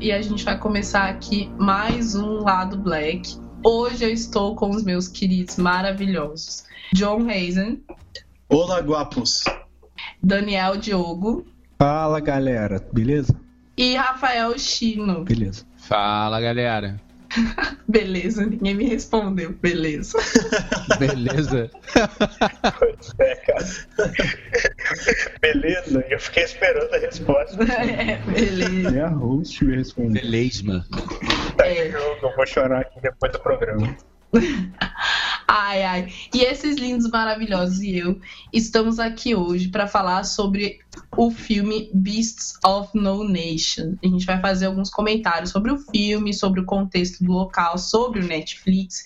E a gente vai começar aqui mais um Lado Black. Hoje eu estou com os meus queridos maravilhosos John Hazen, Olá, guapos. Daniel Diogo Fala galera, beleza? e Rafael Chino. Beleza. Fala, galera. Beleza, ninguém me respondeu. Beleza. Beleza? Pois é, cara. Beleza, eu fiquei esperando a resposta. É, beleza. É a host me respondeu. Beleza. Tá É. em jogo, eu vou chorar aqui depois do programa. Ai, ai. E esses lindos, maravilhosos e eu estamos aqui hoje para falar sobre o filme Beasts of No Nation. A gente vai fazer alguns comentários sobre o filme, sobre o contexto do local, sobre o Netflix.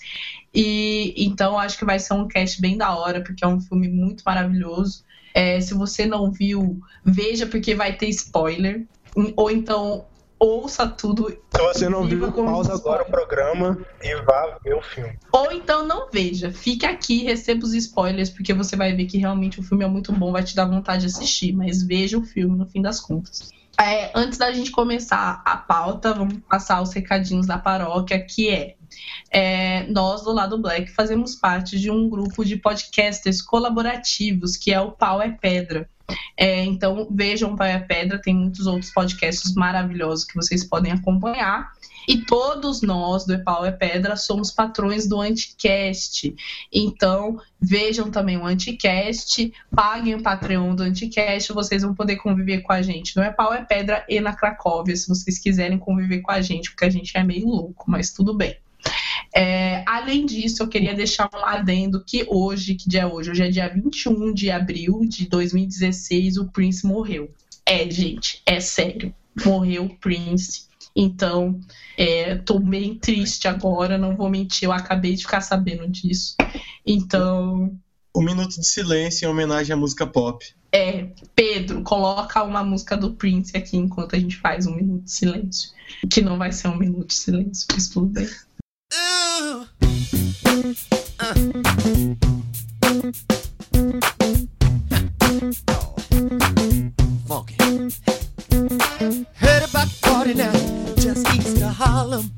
E então acho que vai ser um cast bem da hora, porque é um filme muito maravilhoso. É, se você não viu, veja porque vai ter spoiler. Ou então ouça tudo Se você não viu, pausa agora o programa e vá ver o filme. Ou então não veja. Fique aqui, receba os spoilers, porque você vai ver que realmente o filme é muito bom, vai te dar vontade de assistir. Mas veja o filme no fim das contas. É, antes da gente começar a pauta, vamos passar os recadinhos da paróquia, que é, é, nós do Lado Black fazemos parte de um grupo de podcasters colaborativos, que é o Pau é Pedra. É, então vejam Pau é Pedra, tem muitos outros podcasts maravilhosos que vocês podem acompanhar. E todos nós do Epau é Pedra somos patrões do Anticast. Então, vejam também o Anticast, paguem o Patreon do Anticast, vocês vão poder conviver com a gente no Epau é Pedra e na Cracóvia, se vocês quiserem conviver com a gente, porque a gente é meio louco, mas tudo bem. É, além disso, eu queria deixar um adendo que hoje, que dia é hoje? Hoje é dia 21 de abril de 2016, o Prince morreu. É, gente, é sério. Morreu o Prince. Então, é, tô bem triste agora, não vou mentir, eu acabei de ficar sabendo disso. Então, Um minuto de silêncio em homenagem à música pop. é, Pedro, coloca uma música do Prince aqui enquanto a gente faz um minuto de silêncio. Que não vai ser um minuto de silêncio, mas tudo bem. Funky. Heard about the party now, just east of Harlem.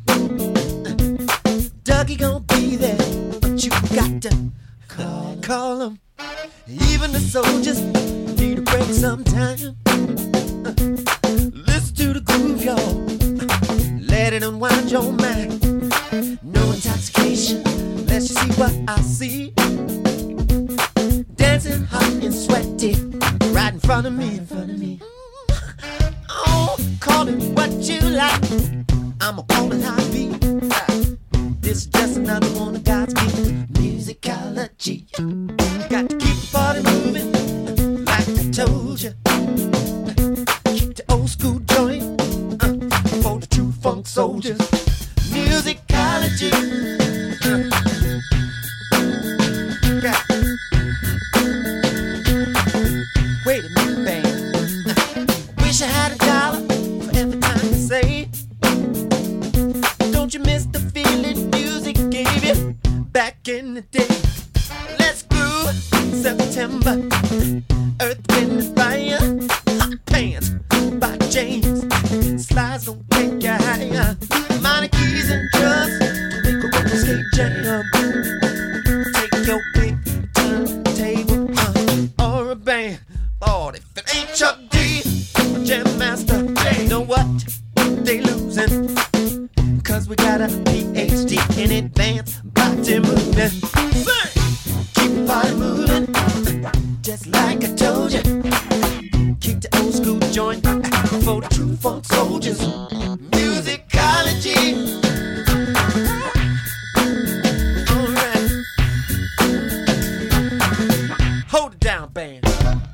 Dougie gonna be there, but you got to call, call him. Even the soldiers need a break sometime. Listen to the groove, y'all. Let it unwind your mind. No intoxication, let's just see what I see. Dancing hot and sweaty, right in front of me. In front of me. Oh, call it what you like. I'ma call it how it be. This is just another one of God's gift musicology. Got to keep the party moving, like I told you. Keep the old school joint uh, for the true funk soldiers. Musicology. Got- Wait a minute. Wish I had a dollar for every time you say. Don't you miss the feeling music gave you back in the day? Hold it down, band.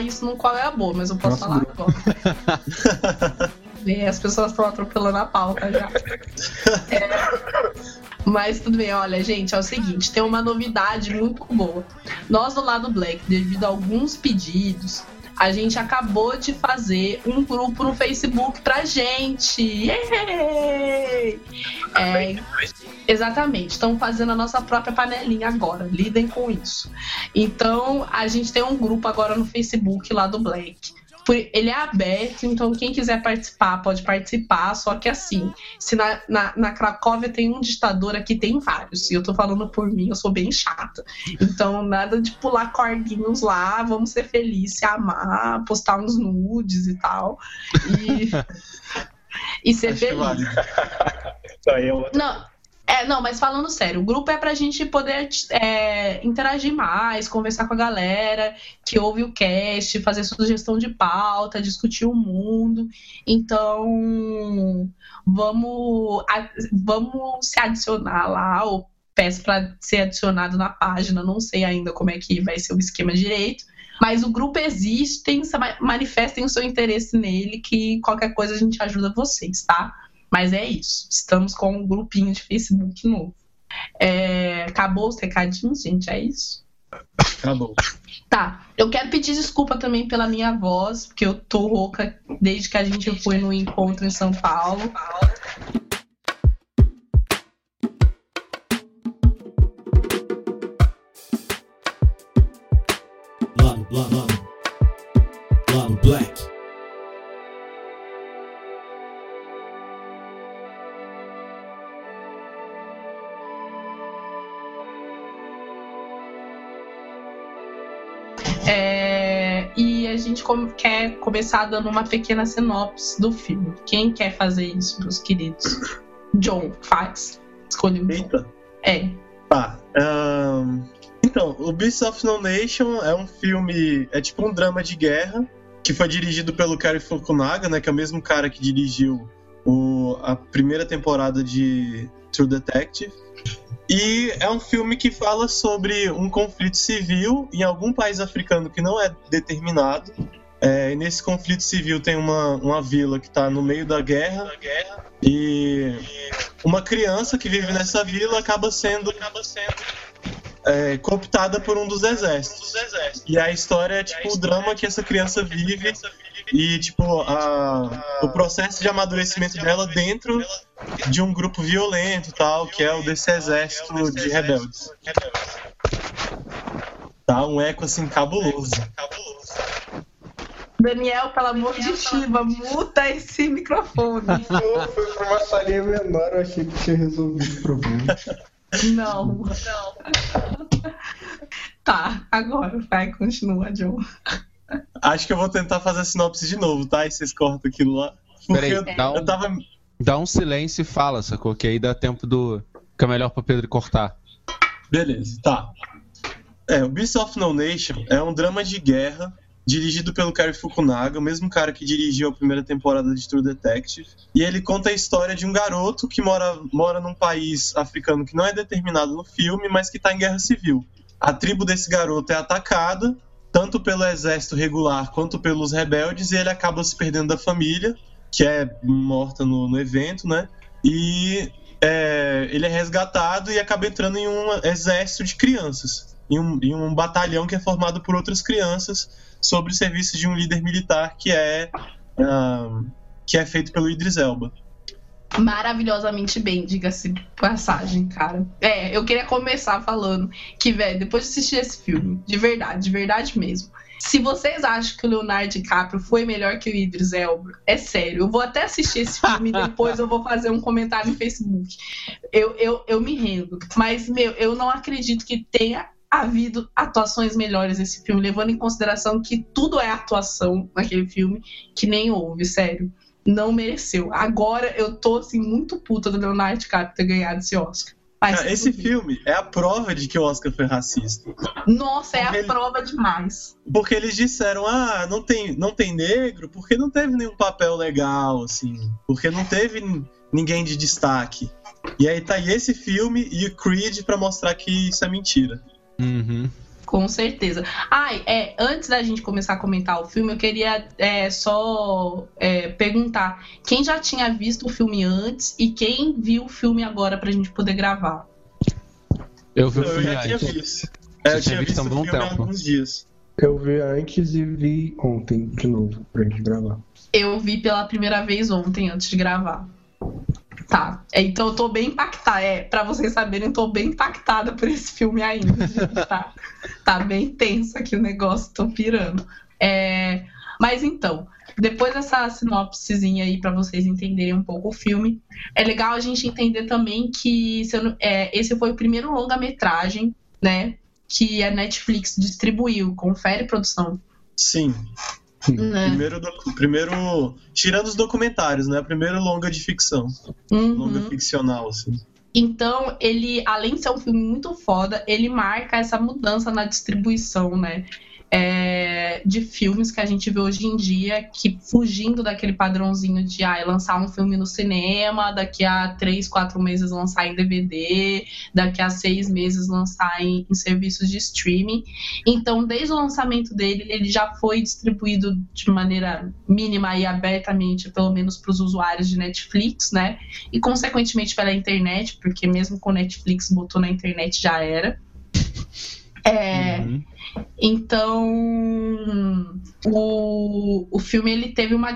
Falar isso no Qual é a Boa, mas eu posso Nosso falar agora. É, as pessoas estão atropelando a pauta já. É, mas tudo bem, olha, gente, é o seguinte, tem uma novidade muito boa. Nós do lado Black, devido a alguns pedidos, a gente acabou de fazer um grupo no Facebook pra gente. Yay! É, exatamente, estamos fazendo a nossa própria panelinha agora. Lidem com isso. Então, a gente tem um grupo agora no Facebook lá do Black. Por- Ele é aberto, então quem quiser participar pode participar. Só que assim, se na, na, na Cracóvia tem um ditador, aqui tem vários. E eu tô falando por mim, eu sou bem chata. Então, nada de pular cordinhos lá, vamos ser felizes, se amar, postar uns nudes e tal. E, e ser Acho que feliz. é. Não, é, não, mas falando sério, o grupo é pra gente poder é, interagir mais, conversar com a galera que ouve o cast, fazer sugestão de pauta, discutir o mundo. Então, vamos, vamos se adicionar lá, ou peço pra ser adicionado na página, não sei ainda como é que vai ser o esquema direito. Mas o grupo existe, tem- manifestem o seu interesse nele, que qualquer coisa a gente ajuda vocês, tá? Mas é isso. Estamos com um grupinho de Facebook novo. É, acabou os recadinhos, gente? É isso? Acabou. Tá. Eu quero pedir desculpa também pela minha voz, porque eu tô rouca desde que a gente foi no encontro em São Paulo. Lado, lado, lado. Quer começar dando uma pequena sinopse do filme. Quem quer fazer isso, meus queridos? John, faz. Escolhe o John. Eita. É. Tá. ahn, então, o Beasts of No Nation é um filme. É tipo um drama de guerra. Que foi dirigido pelo Cary Fukunaga, né? Que é o mesmo cara que dirigiu o, a primeira temporada de True Detective. E é um filme que fala sobre um conflito civil em algum país africano que não é determinado. É, e nesse conflito civil tem uma, uma vila que está no meio da guerra. E uma criança que vive nessa vila acaba sendo, é, cooptada por um dos exércitos. E a história é tipo o drama que essa criança vive e tipo a, o processo de amadurecimento dela dentro de um grupo violento tal, que é o desse exército de rebeldes. Tá um eco assim cabuloso. Daniel, pelo amor de Shiva, muta esse microfone. Foi pra uma salinha menor, eu achei que tinha resolvido o problema. Não, não. Tá, agora vai, continua, John. Acho que eu vou tentar fazer a sinopse de novo, tá? E vocês cortam aquilo lá. Peraí, eu, dá um- eu tava. Dá um silêncio e fala, sacou? Que aí dá tempo do. Fica melhor pra Pedro cortar. Beleza, tá. É, o Beast of No Nation é um drama de guerra dirigido pelo Cary Fukunaga, o mesmo cara que dirigiu a primeira temporada de True Detective. E ele conta a história de um garoto que mora, mora num país africano que não é determinado no filme, mas que está em guerra civil. A tribo desse garoto é atacada, tanto pelo exército regular quanto pelos rebeldes, e ele acaba se perdendo da família, que é morta no, no evento, né? E é, ele é resgatado e acaba entrando em um exército de crianças, em um, em um batalhão que é formado por outras crianças, sobre o serviço de um líder militar que é, ah, que é feito pelo Idris Elba. Maravilhosamente bem, diga-se passagem, cara. É, eu queria começar falando que, velho, depois de assistir esse filme, de verdade, de verdade mesmo. Se vocês acham que o Leonardo DiCaprio foi melhor que o Idris Elba, é sério. Eu vou até assistir esse filme e depois eu vou fazer um comentário no Facebook. Eu, eu, eu me rendo. Mas, meu, eu não acredito que tenha havido atuações melhores nesse filme, levando em consideração que tudo é atuação naquele filme, que nem houve, sério. Não mereceu. Agora eu tô, assim, muito puta do Leonardo DiCaprio ter ganhado esse Oscar. Mas, esse filme é a prova de que o Oscar foi racista. Nossa, é a Ele- prova demais. Porque eles disseram, ah, não tem, não tem negro, porque não teve nenhum papel legal, assim. Porque não teve ninguém de destaque. E aí tá aí esse filme e o Creed pra mostrar que isso é mentira. Uhum. Com certeza. Ai, é, antes da gente começar a comentar o filme, eu queria é, só é, perguntar quem já tinha visto o filme antes e quem viu o filme agora pra gente poder gravar. Eu vi o eu filme já tinha antes. visto. É, eu tinha tinha visto visto há um bom tempo. alguns dias. Eu vi antes e vi ontem de novo pra gente gravar. Eu vi pela primeira vez ontem, antes de gravar. Tá. É, Então eu tô bem impactada. É, pra vocês saberem, eu tô bem impactada por esse filme ainda. tá, tá bem tenso aqui o negócio, tô pirando. É, mas então, depois dessa sinopsezinha aí pra vocês entenderem um pouco o filme, é legal a gente entender também que não- é, esse foi o primeiro longa-metragem, né? Que a Netflix distribuiu. Confere, produção. Sim. Né? Primeiro, primeiro. Tirando os documentários, né? Primeiro longa de ficção. Uhum. Longa ficcional, assim. Então, ele, além de ser um filme muito foda, ele marca essa mudança na distribuição, né? É, de filmes que a gente vê hoje em dia, que fugindo daquele padrãozinho de ah, lançar um filme no cinema, daqui a três, quatro meses lançar em DVD, daqui a seis meses lançar em, em serviços de streaming. Então, desde o lançamento dele, ele já foi distribuído de maneira mínima e abertamente, pelo menos para os usuários de Netflix, né? E consequentemente pela internet, porque mesmo com Netflix botou na internet já era. É, Uhum. então, o, o filme ele teve uma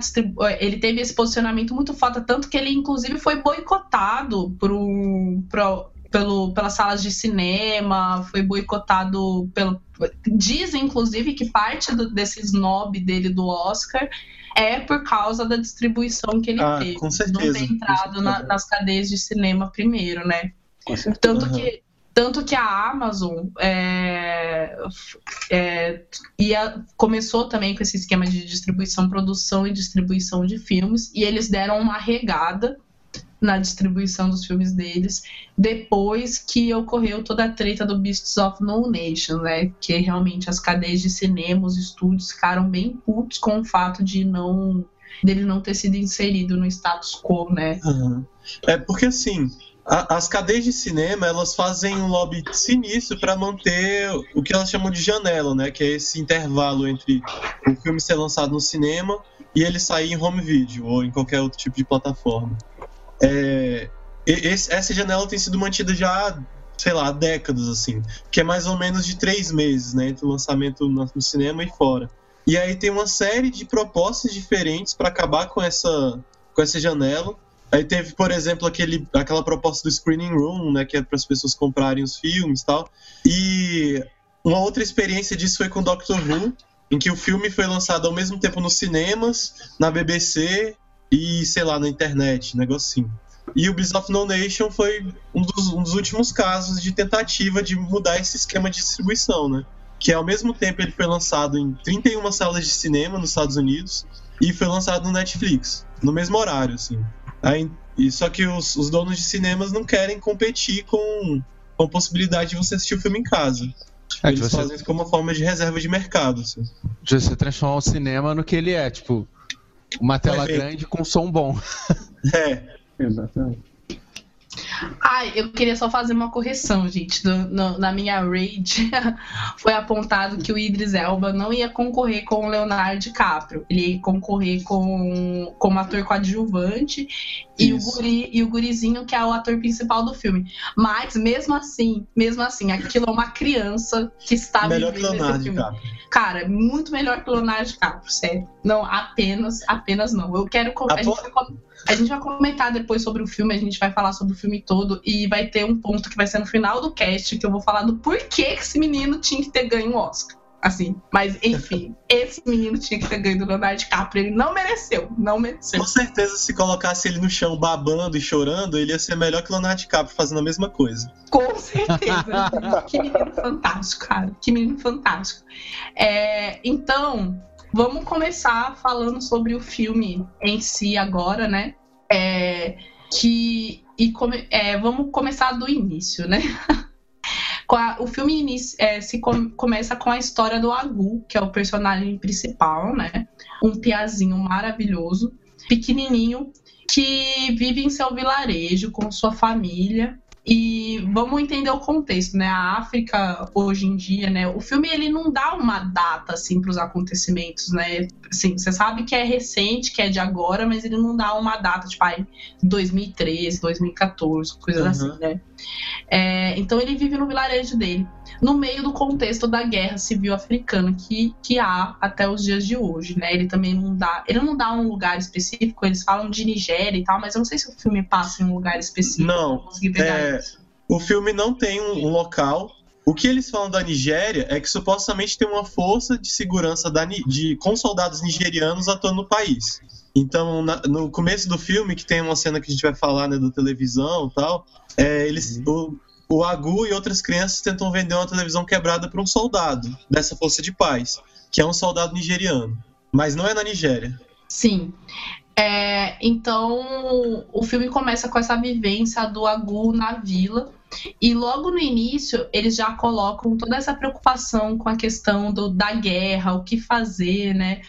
ele teve esse posicionamento muito foda, tanto que ele inclusive foi boicotado um, pro- pelo, pelas salas de cinema, foi boicotado pelo. Dizem, inclusive, que parte do, desse snob dele do Oscar é por causa da distribuição que ele Ah, teve. com Não certeza, ter com entrado na- nas cadeias de cinema primeiro, né? Tanto que, tanto que a Amazon é, é, ia, começou também com esse esquema de distribuição, produção e distribuição de filmes, e eles deram uma regada na distribuição dos filmes deles depois que ocorreu toda a treta do Beasts of No Nation, né? Que realmente as cadeias de cinema, os estúdios ficaram bem putos com o fato de não dele não ter sido inserido no status quo, né? Aham. É porque assim, as cadeias de cinema elas fazem um lobby sinistro para manter o que elas chamam de janela, né? Que é esse intervalo entre o filme ser lançado no cinema e ele sair em home video ou em qualquer outro tipo de plataforma. É, esse- essa janela tem sido mantida já, sei lá, há décadas assim, que é mais ou menos de três meses, né? Entre o lançamento no, no cinema e fora. E aí tem uma série de propostas diferentes para acabar com essa com essa janela. Aí teve, por exemplo, aquele, aquela proposta do screening room, né, que é para as pessoas comprarem os filmes e tal. E uma outra experiência disso foi com Doctor Who, em que o filme foi lançado ao mesmo tempo nos cinemas, na BBC e, sei lá, na internet, negocinho. E o Beast of No Nation foi um dos, um dos últimos casos de tentativa de mudar esse esquema de distribuição, né? Que ao mesmo tempo ele foi lançado em 31 salas de cinema nos Estados Unidos e foi lançado no Netflix, no mesmo horário, assim. Aí, e só que os, os donos de cinemas não querem competir com, com a possibilidade de você assistir o filme em casa. É, Eles você, fazem isso como uma forma de reserva de mercado. Assim. de você transformar o cinema no que ele é, tipo, uma tela grande com som bom. É, Exatamente. Ai, eu queria só fazer uma correção, gente. No- no- na minha rage foi apontado que o Idris Elba não ia concorrer com o Leonardo DiCaprio. Ele ia concorrer com como ator coadjuvante e o, guri, e o gurizinho, que é o ator principal do filme. Mas, mesmo assim, mesmo assim, aquilo é uma criança que está melhor que vivendo esse Leonardo filme. DiCaprio. Cara, é muito melhor que o Leonardo DiCaprio, sério. Não, apenas, apenas não. Eu quero. A, Apo- gente vai, a gente vai comentar depois sobre o filme, a gente vai falar sobre o filme todo e vai ter um ponto que vai ser no final do cast que eu vou falar do porquê que esse menino tinha que ter ganho um Oscar. Assim, mas enfim, esse menino tinha que ter ganho do Leonardo DiCaprio. Ele não mereceu, não mereceu. Com certeza, se colocasse ele no chão babando e chorando, ele ia ser melhor que Leonardo DiCaprio fazendo a mesma coisa. Com certeza. que menino fantástico, cara. Que menino fantástico. É, então, vamos começar falando sobre o filme em si agora, né? É, que, e come- é, vamos começar do início, né? O filme inici- é, se com- começa com a história do Agu, que é o personagem principal, né? Um piazinho maravilhoso, pequenininho, que vive em seu vilarejo com sua família e vamos entender o contexto, né? A África hoje em dia, né? O filme ele não dá uma data assim para os acontecimentos, né? Assim, você sabe que é recente, que é de agora, mas ele não dá uma data, tipo, ai, 2013, 2014, coisas Uhum. assim, né? É, então ele vive no vilarejo dele, no meio do contexto da guerra civil africana que, que há até os dias de hoje, né? Ele também não dá, ele não dá um lugar específico, eles falam de Nigéria e tal, mas eu não sei se o filme passa em um lugar específico. Não, é, isso. O filme não tem um, um local. O que eles falam da Nigéria é que supostamente tem uma força de segurança da de, com soldados nigerianos atuando no país. Então, na- no começo do filme, que tem uma cena que a gente vai falar, né, da televisão e tal, é, eles, o, o Agu e outras crianças tentam vender uma televisão quebrada para um soldado dessa força de paz, que é um soldado nigeriano. Mas não é na Nigéria. Sim. É, então, o filme começa com essa vivência do Agu na vila. E logo no início, eles já colocam toda essa preocupação com a questão do, da guerra, o que fazer, né?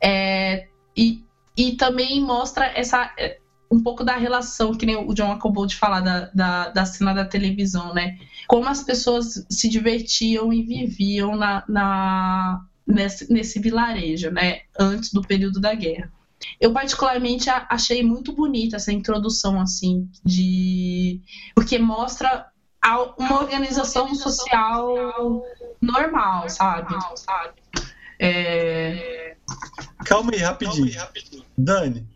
É, e, e também mostra essa um pouco da relação, que nem o John acabou de falar da, da, da cena da televisão, né? Como as pessoas se divertiam e viviam na, na, nesse, nesse vilarejo, né? Antes do período da guerra. Eu particularmente achei muito bonita essa introdução assim de porque mostra uma organização social normal, sabe? É, Calma aí, rapidinho. Dani,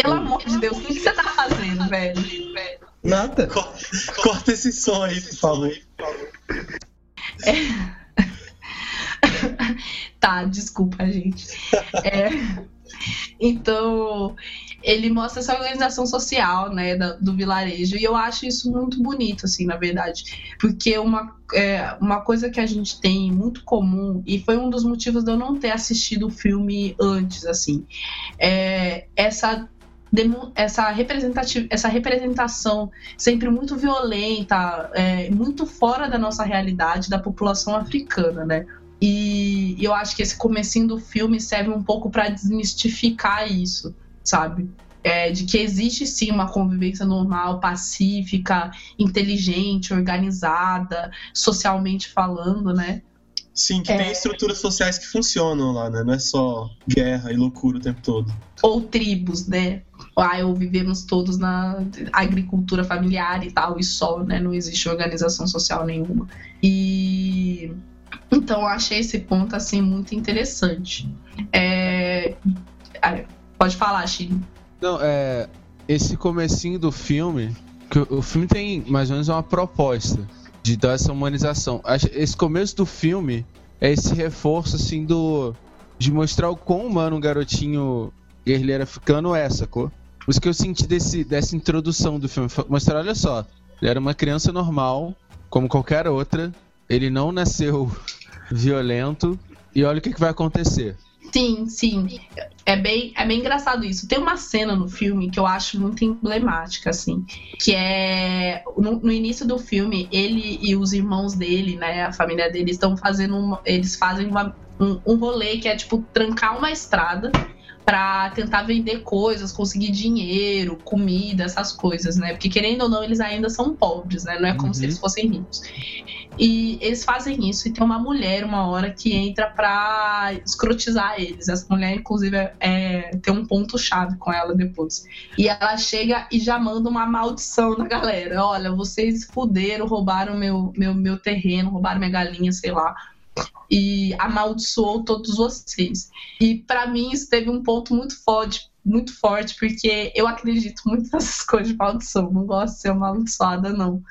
Pelo amor de Deus, o que você tá fazendo, velho? Nada. co- corta esse som aí, por favor. Tá, desculpa, gente. É, então, ele mostra essa organização social, né, da- do vilarejo, e eu acho isso muito bonito, assim, na verdade, porque uma, é, uma coisa que a gente tem muito comum, e foi um dos motivos de eu não ter assistido o filme antes, assim, é essa essa, essa representação sempre muito violenta, é, muito fora da nossa realidade da população africana, né? E eu acho que esse comecinho do filme serve um pouco para desmistificar isso, sabe? É, de que existe sim uma convivência normal, pacífica, inteligente, organizada, socialmente falando, né? Sim, que É. tem estruturas sociais que funcionam lá, né? Não é só guerra e loucura o tempo todo. Ou tribos, né? Ah, ou vivemos todos na agricultura familiar e tal, e só, né? Não existe organização social nenhuma. E então eu achei esse ponto assim muito interessante. É... Pode falar, Chile. Não, é. Esse comecinho do filme. Que o filme tem mais ou menos uma proposta de dar essa humanização. Esse começo do filme é esse reforço assim do. de mostrar o quão humano um garotinho guerrilheiro africano é, sacou? Isso que eu senti desse, dessa introdução do filme. Mostrar, olha só, ele era uma criança normal, como qualquer outra. Ele não nasceu violento. E olha o que, que vai acontecer. Sim, sim. É bem, é bem engraçado isso. Tem uma cena no filme que eu acho muito emblemática, assim, que é no, no início do filme, ele e os irmãos dele, né, a família dele, estão fazendo uma, eles fazem uma, um, um rolê que é tipo trancar uma estrada para tentar vender coisas, conseguir dinheiro, comida, essas coisas, né? Porque querendo ou não, eles ainda são pobres, né? Não é como Uhum. se eles fossem ricos. E eles fazem isso e tem uma mulher uma hora que entra pra escrotizar eles. Essa mulher, inclusive, é, é- tem um ponto chave com ela depois. E ela chega e já manda uma maldição na galera. Olha, vocês fuderam, roubaram meu, meu, meu terreno, roubaram minha galinha, sei lá. E amaldiçoou todos vocês. E pra mim isso teve um ponto muito forte, muito forte, porque eu acredito muito nessas coisas de maldição. Não gosto de ser amaldiçoada, não.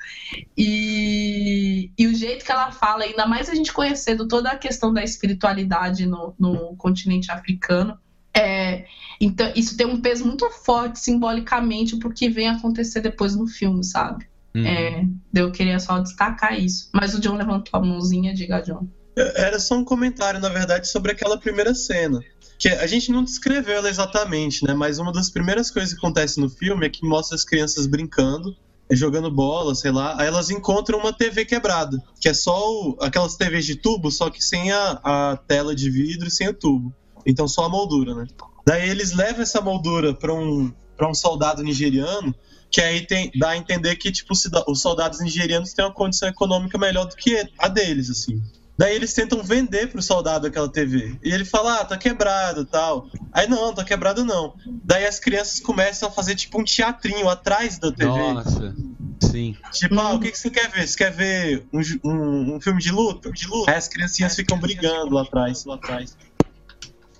E, e o jeito que ela fala, ainda mais a gente conhecendo toda a questão da espiritualidade no, no continente africano, é, então isso tem um peso muito forte simbolicamente pro que vem acontecer depois no filme, sabe? Uhum. É, eu queria só destacar isso. Mas o John levantou a mãozinha, diga, John. Era só um comentário, na verdade, sobre aquela primeira cena. Que a gente não descreveu ela exatamente, né? Mas uma das primeiras coisas que acontece no filme é que mostra as crianças brincando, jogando bola, sei lá. Aí elas encontram uma TV quebrada, que é só o- aquelas TVs de tubo, só que sem a, a tela de vidro e sem o tubo. Então só a moldura, né? Daí eles levam essa moldura para um, pra um soldado nigeriano, que aí tem, dá a entender que tipo, os soldados nigerianos têm uma condição econômica melhor do que a deles, assim. Daí eles tentam vender pro soldado aquela TV. E ele fala, ah, tá quebrado tal. Aí não, tá quebrado não. Daí as crianças começam a fazer tipo um teatrinho atrás da TV. Nossa, sim. Tipo, ah, o que, que você quer ver? Você quer ver um, um- um filme de luta? De luta? Aí as criancinhas ficam brigando lá atrás. Lá atrás.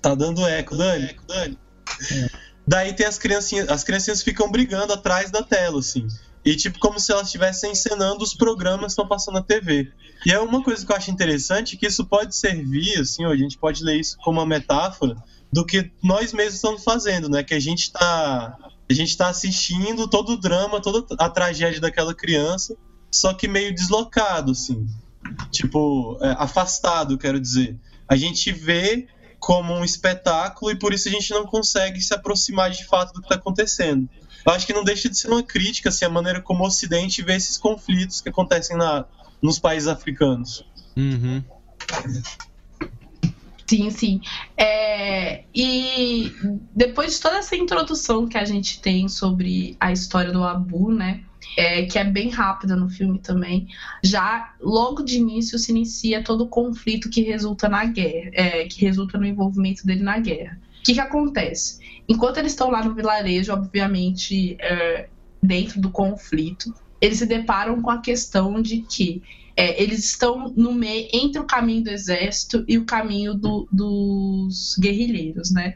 Tá dando eco, Dani? Dani. Daí tem as criancinhas, as criancinhas ficam brigando atrás da tela, assim. E tipo, como se elas estivessem encenando os programas que estão passando na TV. E é uma coisa que eu acho interessante, que isso pode servir, assim, a gente pode ler isso como uma metáfora do que nós mesmos estamos fazendo, né? Que a gente tá, a gente tá assistindo todo o drama, toda a tragédia daquela criança, só que meio deslocado, assim. Tipo, é, afastado, quero dizer. A gente vê como um espetáculo e por isso a gente não consegue se aproximar de fato do que está acontecendo. Eu acho que não deixa de ser uma crítica assim, a maneira como o Ocidente vê esses conflitos que acontecem na, nos países africanos. Uhum. Sim, sim. É, e depois de toda essa introdução que a gente tem sobre a história do Abu, né? É, que é bem rápida no filme também, já logo de início se inicia todo o conflito que resulta na guerra, é, que resulta no envolvimento dele na guerra. O que, que acontece? Enquanto eles estão lá no vilarejo, obviamente, é, dentro do conflito, eles se deparam com a questão de que é, eles estão no meio entre o caminho do exército e o caminho do- dos guerrilheiros, né?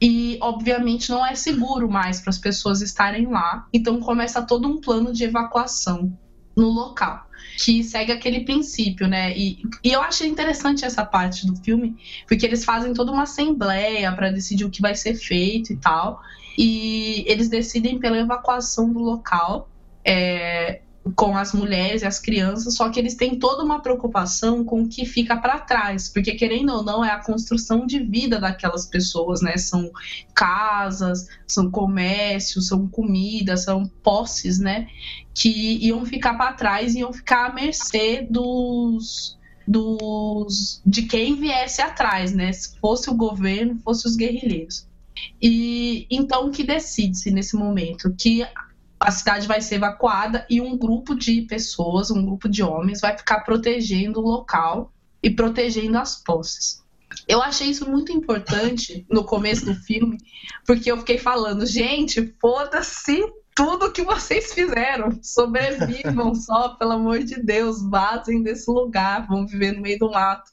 E obviamente não é seguro mais para as pessoas estarem lá. Então começa todo um plano de evacuação no local, que segue aquele princípio, né? E, e eu achei interessante essa parte do filme, porque eles fazem toda uma assembleia para decidir o que vai ser feito e tal. E eles decidem pela evacuação do local. é, com as mulheres e as crianças, só que eles têm toda uma preocupação com o que fica para trás, porque querendo ou não é a construção de vida daquelas pessoas, né? São casas, são comércios, são comidas, são posses, né? Que iam ficar para trás e iam ficar à mercê dos dos de quem viesse atrás, né? Se fosse o governo, fosse os guerrilheiros. E então o que decide-se nesse momento que a cidade vai ser evacuada e um grupo de pessoas, um grupo de homens, vai ficar protegendo o local e protegendo as posses. Eu achei isso muito importante no começo do filme, porque eu fiquei falando, gente, foda-se tudo que vocês fizeram. Sobrevivam só, pelo amor de Deus. Vazem desse lugar, vão viver no meio do mato.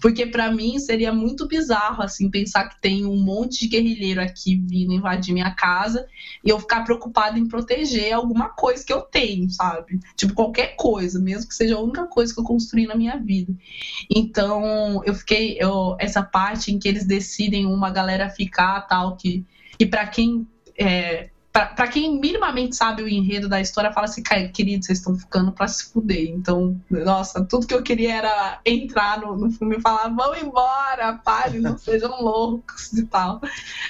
Porque para mim seria muito bizarro, assim, pensar que tem um monte de guerrilheiro aqui vindo invadir minha casa e eu ficar preocupado em proteger alguma coisa que eu tenho, sabe? Tipo, qualquer coisa, mesmo que seja a única coisa que eu construí na minha vida. Então, eu fiquei. Eu, essa parte em que eles decidem uma galera ficar, tal, que. E para quem. É, para quem minimamente sabe o enredo da história, fala assim, querido, vocês estão ficando pra se fuder. Então, nossa, tudo que eu queria era entrar no, no filme e falar, vão embora, pare, não sejam loucos e tal.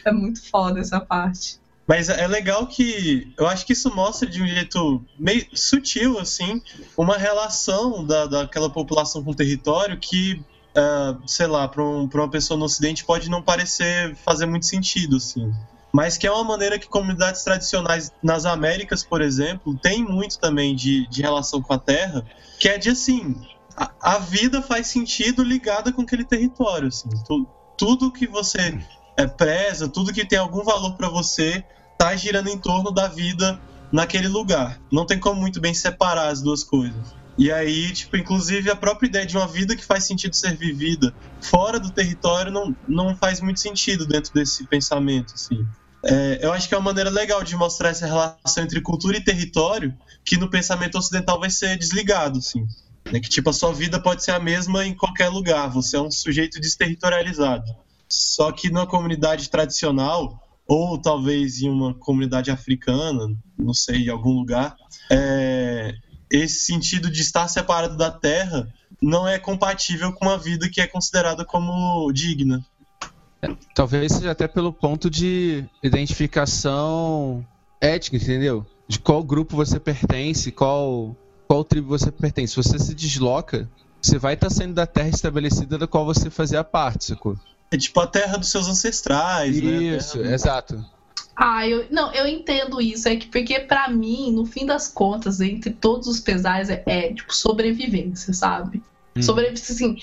É muito foda essa parte. Mas é legal que eu acho que isso mostra de um jeito meio sutil, assim, uma relação da, daquela população com o território que, uh, sei lá, para um, uma pessoa no Ocidente pode não parecer fazer muito sentido, assim mas que é uma maneira que comunidades tradicionais nas Américas, por exemplo, tem muito também de, de relação com a terra, que é de assim, a, a vida faz sentido ligada com aquele território, assim, tu, tudo que você é, preza, tudo que tem algum valor para você, tá girando em torno da vida naquele lugar. Não tem como muito bem separar as duas coisas. E aí, tipo, inclusive a própria ideia de uma vida que faz sentido ser vivida fora do território não, não faz muito sentido dentro desse pensamento, assim. É, eu acho que é uma maneira legal de mostrar essa relação entre cultura e território que no pensamento ocidental vai ser desligado, assim. É que, tipo, a sua vida pode ser a mesma em qualquer lugar, você é um sujeito desterritorializado. Só que numa comunidade tradicional, ou talvez em uma comunidade africana, não sei, em algum lugar, é, esse sentido de estar separado da terra não é compatível com uma vida que é considerada como digna. Talvez seja até pelo ponto de identificação ética, entendeu? De qual grupo você pertence, qual, qual tribo você pertence. Se você se desloca, você vai estar saindo da terra estabelecida da qual você fazia parte, sacou? É tipo a terra dos seus ancestrais, Isso, né? Isso, exato. Ah, eu, não, eu entendo isso. É que porque para mim, no fim das contas, entre todos os pesares, é, é tipo sobrevivência, sabe? Hum. Sobrevivência, assim,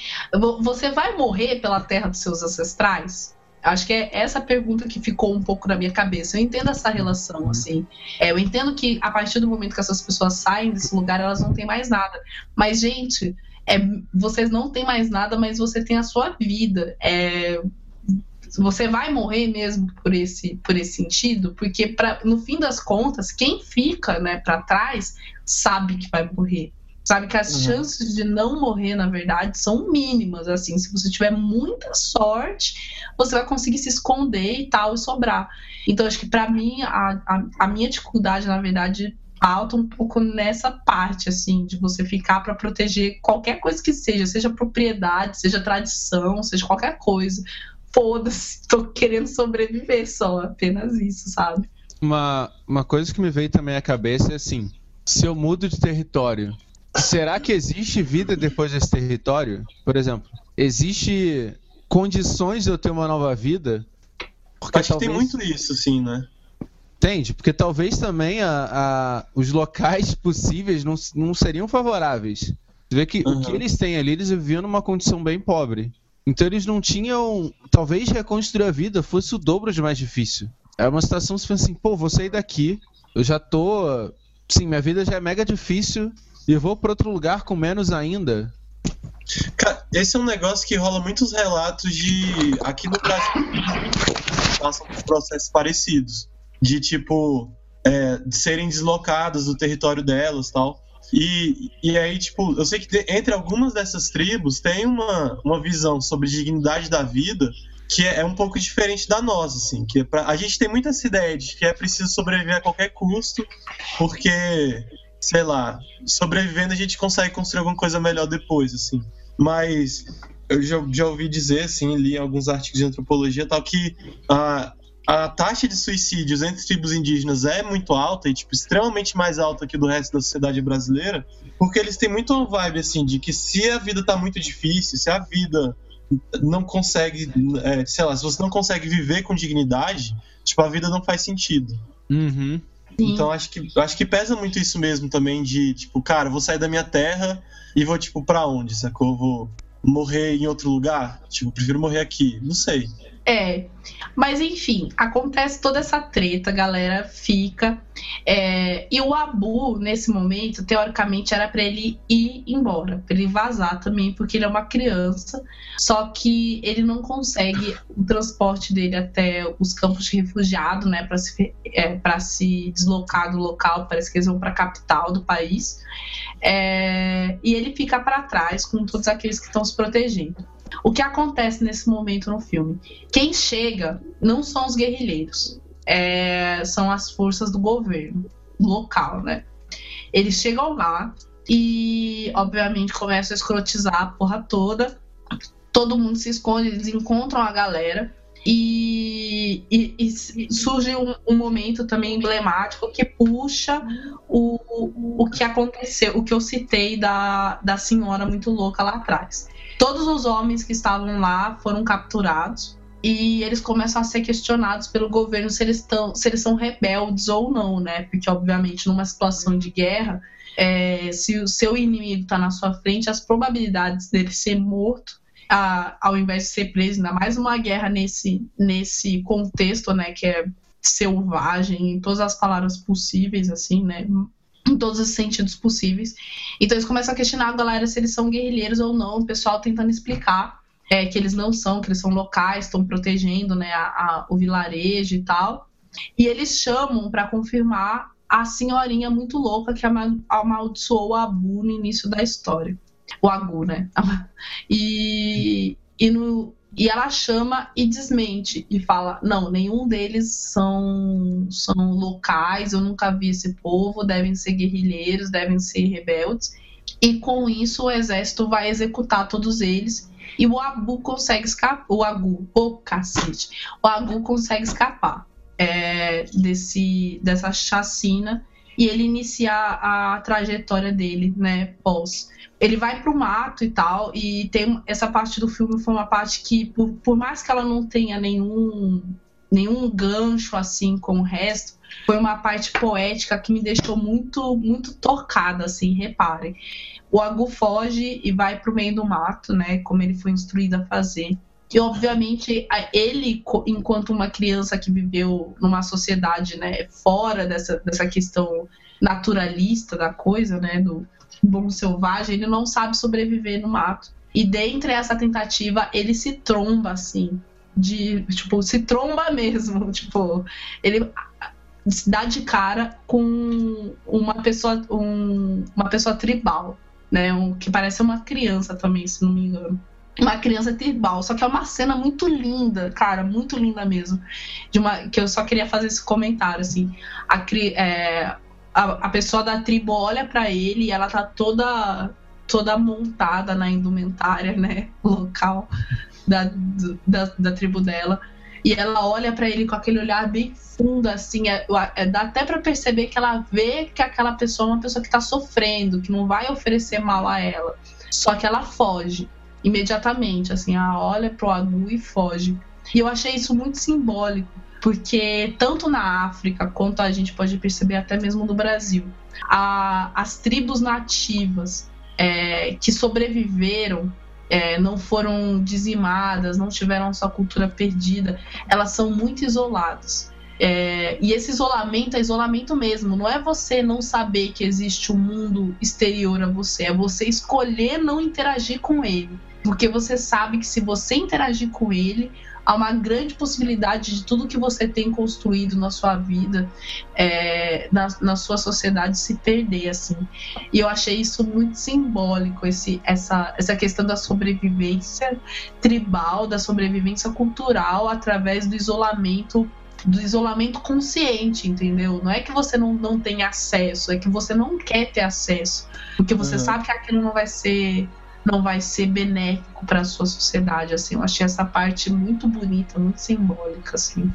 você vai morrer pela terra dos seus ancestrais? Acho que é essa pergunta que ficou um pouco na minha cabeça. Eu entendo essa relação, assim. É, eu entendo que a partir do momento que essas pessoas saem desse lugar, elas não têm mais nada. Mas, gente, é, vocês não têm mais nada, mas você tem a sua vida. É, você vai morrer mesmo por esse, por esse sentido, porque pra, no fim das contas, quem fica né, para trás sabe que vai morrer. Sabe que as uhum. chances de não morrer, na verdade, são mínimas. Assim, se você tiver muita sorte, você vai conseguir se esconder e tal e sobrar. Então, acho que para mim, a, a, a, minha dificuldade, na verdade, alta um pouco nessa parte, assim, de você ficar para proteger qualquer coisa que seja, seja propriedade, seja tradição, seja qualquer coisa. Foda-se, tô querendo sobreviver só, apenas isso, sabe? Uma, uma coisa que me veio também à cabeça é assim: se eu mudo de território será que existe vida depois desse território? Por exemplo, existe condições de eu ter uma nova vida? Porque Acho talvez... que tem muito isso, sim, né? Entende? Porque talvez também a, a, os locais possíveis não, não seriam favoráveis. Você vê que uhum. o que eles têm ali, eles viviam numa condição bem pobre. Então eles não tinham. Talvez reconstruir a vida fosse o dobro de mais difícil. É uma situação que você pensa assim, pô, vou sair daqui, eu já tô. Sim, minha vida já é mega difícil e vou para outro lugar com menos ainda. Cara, esse é um negócio que rola muitos relatos de. Aqui no Brasil, passam por processos parecidos. De tipo. É, de serem deslocadas do território delas tal. E, e aí, tipo, eu sei que entre algumas dessas tribos tem uma, uma visão sobre dignidade da vida que é, é um pouco diferente da nossa, assim. Que é pra, a gente tem muita essa ideia de que é preciso sobreviver a qualquer custo, porque sei lá, sobrevivendo a gente consegue construir alguma coisa melhor depois, assim. Mas eu já, já ouvi dizer, assim, li alguns artigos de antropologia tal, que a, a taxa de suicídios entre tribos indígenas é muito alta e, tipo, extremamente mais alta que do resto da sociedade brasileira, porque eles têm muito uma vibe, assim, de que se a vida tá muito difícil, se a vida não consegue, é, sei lá, se você não consegue viver com dignidade, tipo, a vida não faz sentido. Uhum. Então acho que, acho que pesa muito isso mesmo também de, tipo, cara, vou sair da minha terra e vou, tipo, pra onde, sacou? Vou, morrer em outro lugar? Tipo, prefiro morrer aqui. Não sei. É, mas enfim, acontece toda essa treta, galera fica. é, e o Abu, nesse momento, teoricamente era para ele ir embora, para ele vazar também, porque ele é uma criança. Só que ele não consegue o transporte dele até os campos de refugiado, né, para se, é, se deslocar do local. Parece que eles vão para a capital do país. É, e ele fica para trás com todos aqueles que estão se protegendo. O que acontece nesse momento no filme? Quem chega não são os guerrilheiros, é, são as forças do governo local, né? Eles chegam lá e, obviamente, começam a escrotizar a porra toda. Todo mundo se esconde, eles encontram a galera. E, e- e surge um, um momento também emblemático que puxa o, o que aconteceu, o que eu citei da, da senhora muito louca lá atrás. Todos os homens que estavam lá foram capturados e eles começam a ser questionados pelo governo se eles, tão, se eles são rebeldes ou não, né? Porque, obviamente, numa situação de guerra, é, se o seu inimigo está na sua frente, as probabilidades dele ser morto, a- ao invés de ser preso, ainda mais uma guerra nesse, nesse contexto, né? Que é selvagem, em todas as palavras possíveis, assim, né? Em todos os sentidos possíveis. Então eles começam a questionar a galera se eles são guerrilheiros ou não, o pessoal tentando explicar é, que eles não são, que eles são locais, estão protegendo né, a- a- o vilarejo e tal. E eles chamam para confirmar a senhorinha muito louca que ama- amaldiçoou o Abu no início da história. O Agu, né? E, e, no, e ela chama e desmente e fala: não, nenhum deles são, são locais, eu nunca vi esse povo, devem ser guerrilheiros, devem ser rebeldes. E com isso o exército vai executar todos eles. E o Abu consegue escapar. O Agu, o cacete. O Agu consegue escapar é, desse, dessa chacina e ele inicia a trajetória dele, né, pós. Ele vai pro mato e tal, e tem essa parte do filme foi uma parte que, por, por mais que ela não tenha nenhum, nenhum gancho assim com o resto, foi uma parte poética que me deixou muito, muito tocada, assim, reparem. O Agu foge e vai pro meio do mato, né, como ele foi instruído a fazer. E, obviamente, ele, enquanto uma criança que viveu numa sociedade né, fora dessa, dessa questão naturalista da coisa, né, do bom selvagem, ele não sabe sobreviver no mato. E dentre essa tentativa, ele se tromba, assim, de, tipo, se tromba mesmo, tipo, ele se dá de cara com uma pessoa, um- uma pessoa tribal, né, um, que parece uma criança também, se não me engano uma criança tribal. Só que é uma cena muito linda, cara, muito linda mesmo. De uma, que eu só queria fazer esse comentário, assim. A, é, a, a pessoa da tribo olha pra ele e ela tá toda toda montada na indumentária, né, local da, da, da tribo dela. E ela olha pra ele com aquele olhar bem fundo, assim, é, é, dá até pra perceber que ela vê que aquela pessoa é uma pessoa que tá sofrendo, que não vai oferecer mal a ela. Só que ela foge imediatamente, assim, ela olha pro Agu e foge. E eu achei isso muito simbólico, porque tanto na África quanto a gente pode perceber até mesmo no Brasil, a- as tribos nativas é, que sobreviveram, é, não foram dizimadas, não tiveram sua cultura perdida, elas são muito isoladas. É, e esse isolamento é isolamento mesmo, não é você não saber que existe um mundo exterior a você, é você escolher não interagir com ele. Porque você sabe que se você interagir com ele, há uma grande possibilidade de tudo que você tem construído na sua vida, é, na, na sua sociedade, se perder, assim. E eu achei isso muito simbólico, esse, essa, essa questão da sobrevivência tribal, da sobrevivência cultural através do isolamento do isolamento consciente, entendeu? Não é que você não, não tem acesso, é que você não quer ter acesso, porque você Uhum. sabe que aquilo não vai ser não vai ser benéfico para a sua sociedade, assim. Eu achei essa parte muito bonita, muito simbólica, assim.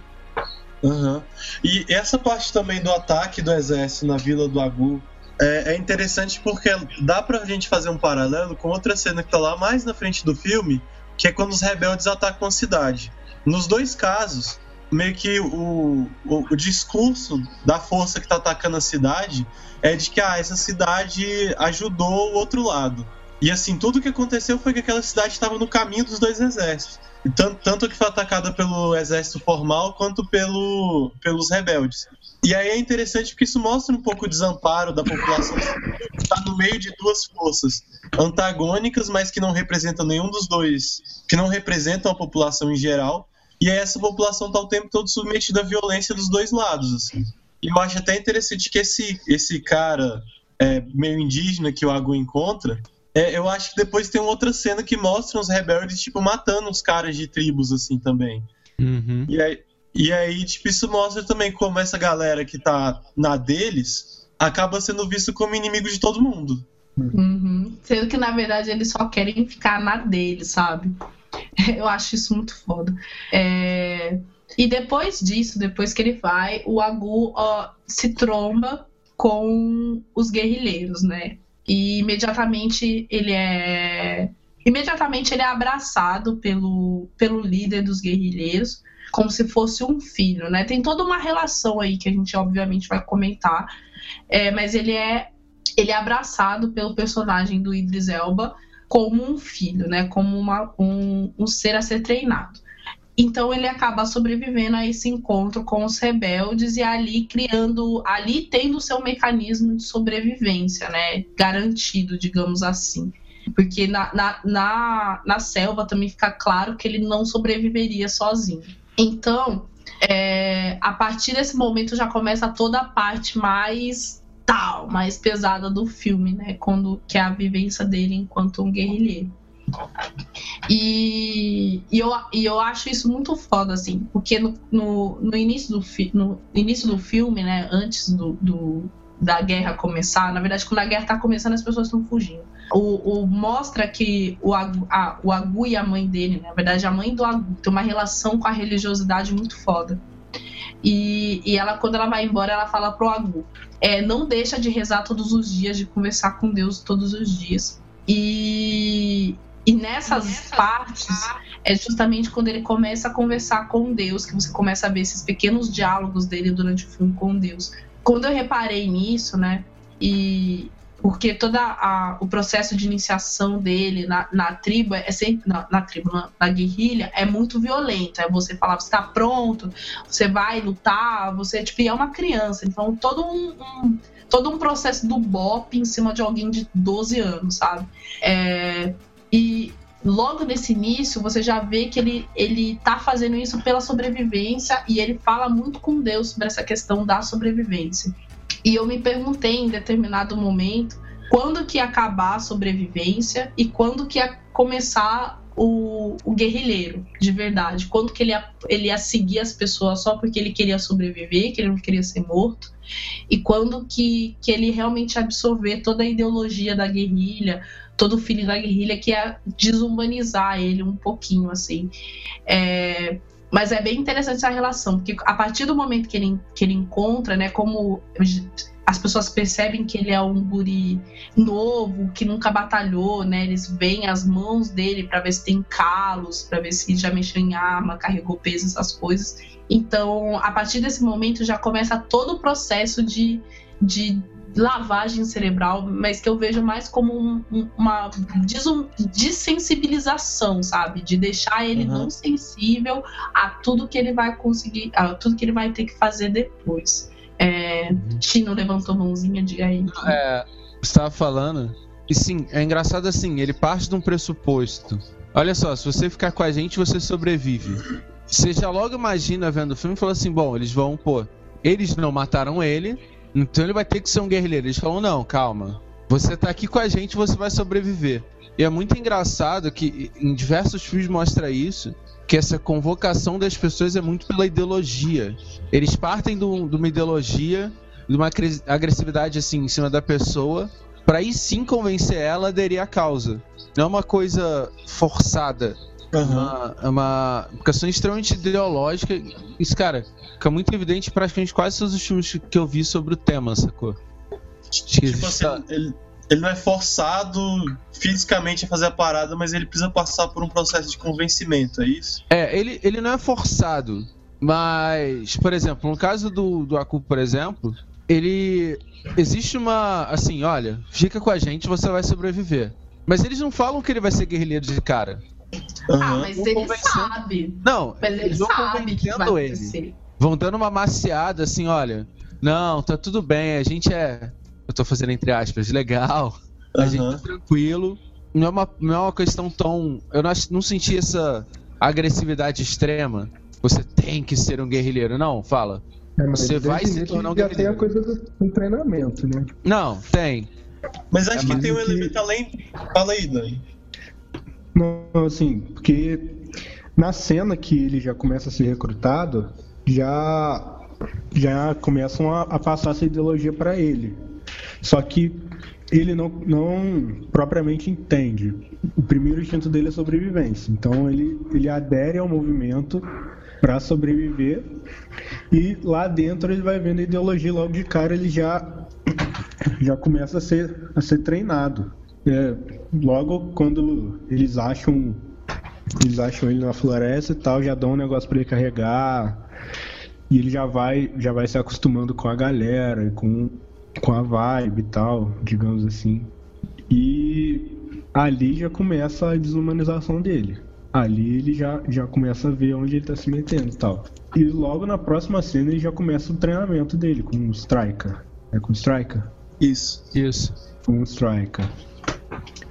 Aham. E essa parte também do ataque do exército na vila do Agu é, é interessante porque dá pra gente fazer um paralelo com outra cena que tá lá mais na frente do filme, que é quando os rebeldes atacam a cidade. Nos dois casos, meio que o, o, o discurso da força que tá atacando a cidade é de que ah, essa cidade ajudou o outro lado. E assim, tudo que aconteceu foi que aquela cidade estava no caminho dos dois exércitos. E tanto, tanto que foi atacada pelo exército formal quanto pelo, pelos rebeldes. E aí é interessante porque isso mostra um pouco o desamparo da população que está no meio de duas forças antagônicas, mas que não representam nenhum dos dois, que não representam a população em geral. E aí essa população está o tempo todo submetida à violência dos dois lados. Assim. E eu acho até interessante que esse, esse cara é, meio indígena que o Agu encontra, é, eu acho que depois tem outra cena que mostra os rebeldes, tipo, matando os caras de tribos, assim, também. Uhum. E aí, e aí, tipo, isso mostra também como essa galera que tá na deles acaba sendo visto como inimigo de todo mundo. Uhum. Sendo que, na verdade, eles só querem ficar na dele, sabe? Eu acho isso muito foda. É... E depois disso, depois que ele vai, o Agu ó, se tromba com os guerrilheiros, né? E imediatamente ele é. Imediatamente ele é abraçado pelo, pelo líder dos guerrilheiros, como se fosse um filho, né? Tem toda uma relação aí que a gente obviamente vai comentar, é, mas ele é ele é abraçado pelo personagem do Idris Elba como um filho, né? Como uma, um, um ser a ser treinado. Então ele acaba sobrevivendo a esse encontro com os rebeldes e ali criando, ali tendo seu mecanismo de sobrevivência, né? Garantido, digamos assim. Porque na, na, na, na selva também fica claro que ele não sobreviveria sozinho. Então, é, a partir desse momento já começa toda a parte mais tal, mais pesada do filme, né? Quando que é a vivência dele enquanto um guerrilheiro. E, e, eu, e eu acho isso muito foda, assim, porque no, no, no início, do fi, no início do filme, né, antes do, do, da guerra começar, na verdade, quando a guerra tá começando, as pessoas estão fugindo. O, o, mostra que o Agu, a, o Agu e a mãe dele, né, na verdade, a mãe do Agu tem uma relação com a religiosidade muito foda. E, e ela, quando ela vai embora, ela fala pro Agu: é, não deixa de rezar todos os dias, de conversar com Deus todos os dias. E, e nessas partes é justamente quando ele começa a conversar com Deus, que você começa a ver esses pequenos diálogos dele durante o filme com Deus. Quando eu reparei nisso, né? E porque todo o processo de iniciação dele na, na tribo é sempre na, na tribo na, na, guerrilha é muito violento é você falar você está pronto você vai lutar você tipo é uma criança então todo um, um, todo um processo do bop em cima de alguém de 12 anos sabe é, e logo nesse início você já vê que ele ele tá fazendo isso pela sobrevivência e ele fala muito com Deus sobre essa questão da sobrevivência e eu me perguntei em determinado momento quando que ia acabar a sobrevivência e quando que ia começar o, o, guerrilheiro, de verdade. Quando que ele ia, ele ia seguir as pessoas só porque ele queria sobreviver, que ele não queria ser morto. E quando que, que ele realmente absorver toda a ideologia da guerrilha, todo filho da guerrilha, que ia desumanizar ele um pouquinho, assim. É, mas é bem interessante essa relação, porque a partir do momento que ele, que ele encontra, né, como as pessoas percebem que ele é um guri novo, que nunca batalhou, né? Eles veem as mãos dele para ver se tem calos, para ver se já mexeu em arma, carregou peso, essas coisas. Então, a partir desse momento já começa todo o processo de, de lavagem cerebral, mas que eu vejo mais como um, uma desensibilização, sabe? De deixar ele uhum. não sensível a tudo que ele vai conseguir, a tudo que ele vai ter que fazer depois. É, uhum. Chino levantou mãozinha, diga aí. É, você estava falando. E sim, é engraçado assim, ele parte de um pressuposto. Olha só, se você ficar com a gente, você sobrevive. Você já logo imagina vendo o filme e fala assim: bom, eles vão, pô, eles não mataram ele, então ele vai ter que ser um guerrilheiro. Eles falam: não, calma. Você tá aqui com a gente, você vai sobreviver. E é muito engraçado que em diversos filmes mostra isso, que essa convocação das pessoas é muito pela ideologia. Eles partem de uma ideologia, de uma agressividade assim em cima da pessoa, para aí sim convencer ela a aderir à causa. Não é uma coisa forçada. Uhum. Uma, é uma questão extremamente ideológica. Isso, cara, fica muito evidente praticamente quase todos os filmes que eu vi sobre o tema, sacou? Tipo assim, ele, ele não é forçado fisicamente a fazer a parada, mas ele precisa passar por um processo de convencimento, é isso? É, ele, ele não é forçado. Mas, por exemplo, no caso do, do Aku, por exemplo, ele. Existe uma. Assim, olha, fica com a gente, você vai sobreviver. Mas eles não falam que ele vai ser guerrilheiro de cara. Ah, Aham. mas ele sabe. Não, Mas ele eles vão sabe que vai convencendo ele. acontecer. Vão dando uma maciada assim, olha. Não, tá tudo bem, a gente é. Eu tô fazendo entre aspas, legal. A gente tá tranquilo. Não é uma, não é uma questão tão. Eu não, não senti essa agressividade extrema. Você tem que ser um guerrilheiro. Não, fala. É, Você vai se tornar um Já tem a guerrilheiro. coisa do do treinamento, né? Não, tem. Mas acho É que tem um que- elemento além. Fala aí, Dani. Não, assim, porque na cena que ele já começa a ser recrutado, já já começam a, a passar essa ideologia para ele. Só que ele não, não propriamente entende. O primeiro instinto dele é sobrevivência. Então ele, ele adere ao movimento para sobreviver. E lá dentro ele vai vendo a ideologia logo de cara ele já já começa a ser a ser treinado. É, logo quando eles acham eles acham ele na floresta e tal, já dão um negócio para ele carregar. E ele já vai já vai se acostumando com a galera, com com a vibe e tal, digamos assim. E ali já começa a desumanização dele. Ali ele já, já começa a ver onde ele tá se metendo e tal. E logo na próxima cena ele já começa o treinamento dele com o Striker. É com o Striker? Isso. Isso. Com o Striker.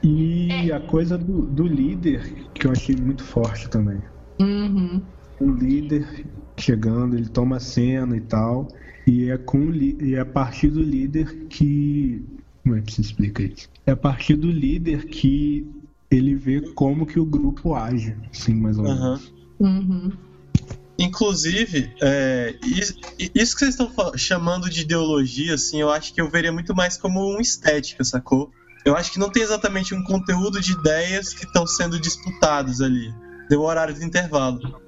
E a coisa do, do líder, que eu achei muito forte também. Uhum. O líder chegando, ele toma a cena e tal. E é, com, e é a partir do líder que. Como é que se explica isso? É a partir do líder que ele vê como que o grupo age, assim, mais ou menos. Aham. Uhum. Inclusive, é, is- isso que vocês estão chamando de ideologia, assim, eu acho que eu veria muito mais como uma estética, sacou? Eu acho que não tem exatamente um conteúdo de ideias que estão sendo disputados ali. Deu o horário do intervalo.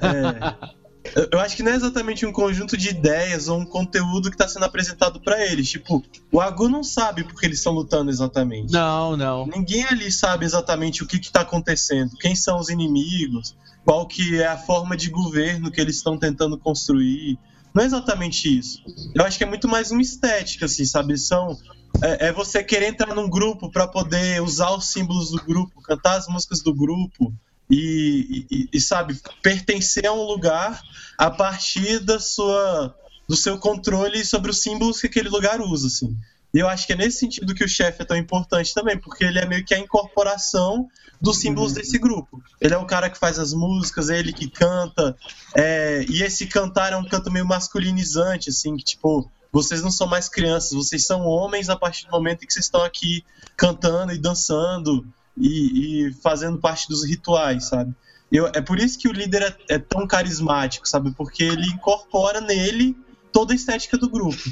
É, eu- eu acho que não é exatamente um conjunto de ideias ou um conteúdo que está sendo apresentado para eles. Tipo, o Agu não sabe porque eles estão lutando exatamente. Não, não. Ninguém ali sabe exatamente o que está acontecendo, quem são os inimigos, qual que é a forma de governo que eles estão tentando construir. Não é exatamente isso. Eu acho que é muito mais uma estética, assim, sabe? São é, é você querer entrar num grupo para poder usar os símbolos do grupo, cantar as músicas do grupo e, e- e, sabe pertencer a um lugar a partir da sua do seu controle sobre os símbolos que aquele lugar usa, assim. E eu acho que é nesse sentido que o chefe é tão importante também, porque ele é meio que a incorporação dos símbolos desse grupo. Ele é o cara que faz as músicas, é ele que canta, é, e esse cantar é um canto meio masculinizante, assim, que tipo, vocês não são mais crianças, vocês são homens a partir do momento em que vocês estão aqui cantando e dançando e, e fazendo parte dos rituais, sabe? Eu, é por isso que o líder é, é tão carismático, sabe? Porque ele incorpora nele toda a estética do grupo.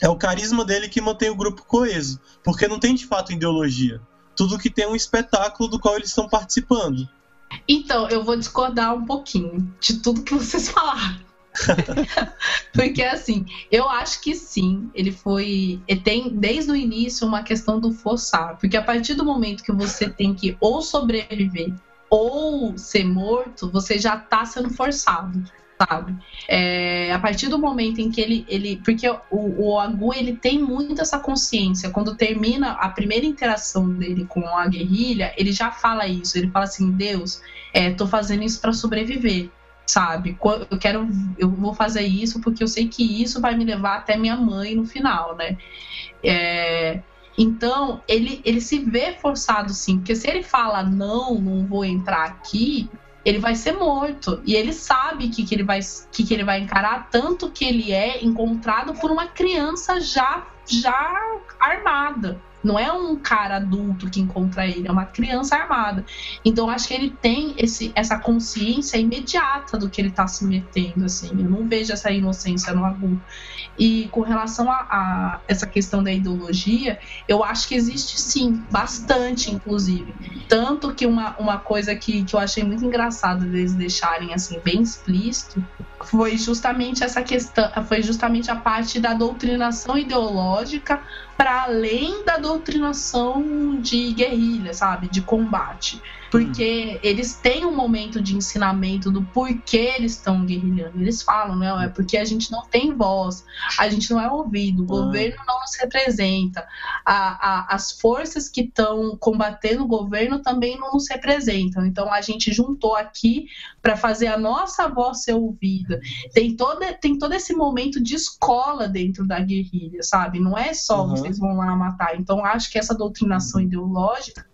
É o carisma dele que mantém o grupo coeso, porque não tem de fato ideologia. Tudo que tem é um espetáculo do qual eles estão participando. Então, eu vou discordar um pouquinho de tudo que vocês falaram. Porque assim, eu acho que sim, ele foi. Tem desde o início uma questão do forçar. Porque a partir do momento que você tem que ou sobreviver ou ser morto, você já tá sendo forçado. Sabe? É, a partir do momento em que ele. ele porque o, o Agu ele tem muito essa consciência. Quando termina a primeira interação dele com a guerrilha, ele já fala isso. Ele fala assim: Deus, é, tô fazendo isso para sobreviver sabe? Eu quero, eu vou fazer isso porque eu sei que isso vai me levar até minha mãe no final, né? É, então ele, ele se vê forçado sim, porque se ele fala não, não vou entrar aqui, ele vai ser morto e ele sabe que, que ele vai que, que ele vai encarar tanto que ele é encontrado por uma criança já já armada. Não é um cara adulto que encontra ele, é uma criança armada. Então acho que ele tem esse, essa consciência imediata do que ele tá se metendo, assim. Eu não vejo essa inocência no Agu. E com relação a, a essa questão da ideologia, eu acho que existe sim, bastante, inclusive. Tanto que uma, uma coisa que, que eu achei muito engraçado deles deixarem assim bem explícito foi justamente essa questão, foi justamente a parte da doutrinação ideológica para além da doutrinação de guerrilha, sabe, de combate. Porque eles têm um momento de ensinamento do porquê eles estão guerrilhando. Eles falam, não, é porque a gente não tem voz, a gente não é ouvido, o governo não nos representa, a, a, as forças que estão combatendo o governo também não nos representam. Então a gente juntou aqui para fazer a nossa voz ser ouvida. Tem todo, tem todo esse momento de escola dentro da guerrilha, sabe? Não é só Uhum. vocês vão lá matar. Então acho que essa doutrinação ideológica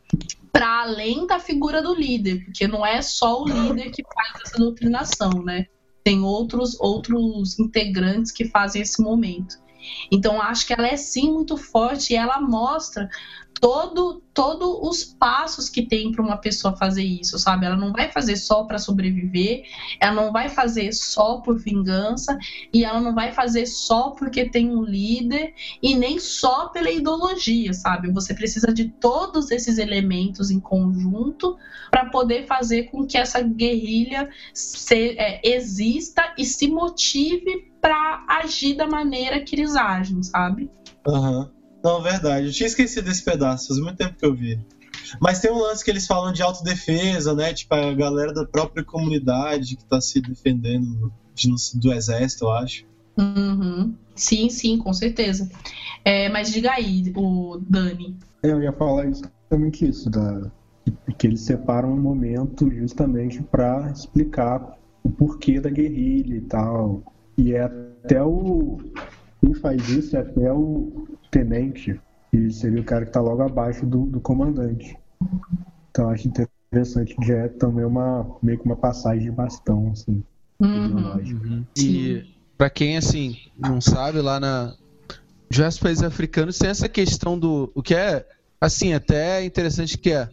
para além da figura do líder, porque não é só o líder que faz essa doutrinação, né? Tem outros outros integrantes que fazem esse momento. Então acho que ela é sim muito forte e ela mostra todo todos os passos que tem para uma pessoa fazer isso, sabe? Ela não vai fazer só para sobreviver, ela não vai fazer só por vingança e ela não vai fazer só porque tem um líder e nem só pela ideologia, sabe? Você precisa de todos esses elementos em conjunto para poder fazer com que essa guerrilha se- é, exista e se motive para agir da maneira que eles agem, sabe? Aham. Não, verdade. Eu tinha esquecido desse pedaço, faz muito tempo que eu vi. Mas tem um lance que eles falam de autodefesa, né? Tipo, a galera da própria comunidade que tá se defendendo de do exército, eu acho. Uhum. Sim, sim, com certeza. É, mas diga aí, o Dani. Eu ia falar justamente isso, da, que eles separam um momento justamente para explicar o porquê da guerrilha e tal. E é até o. Quem faz isso é até o tenente, que seria o cara que está logo abaixo do, do comandante. Então acho interessante que já é também uma, meio que uma passagem de bastão, assim, Uhum. ideológica. E pra quem assim não sabe, lá na diversos países africanos tem essa questão do o que é assim até interessante que é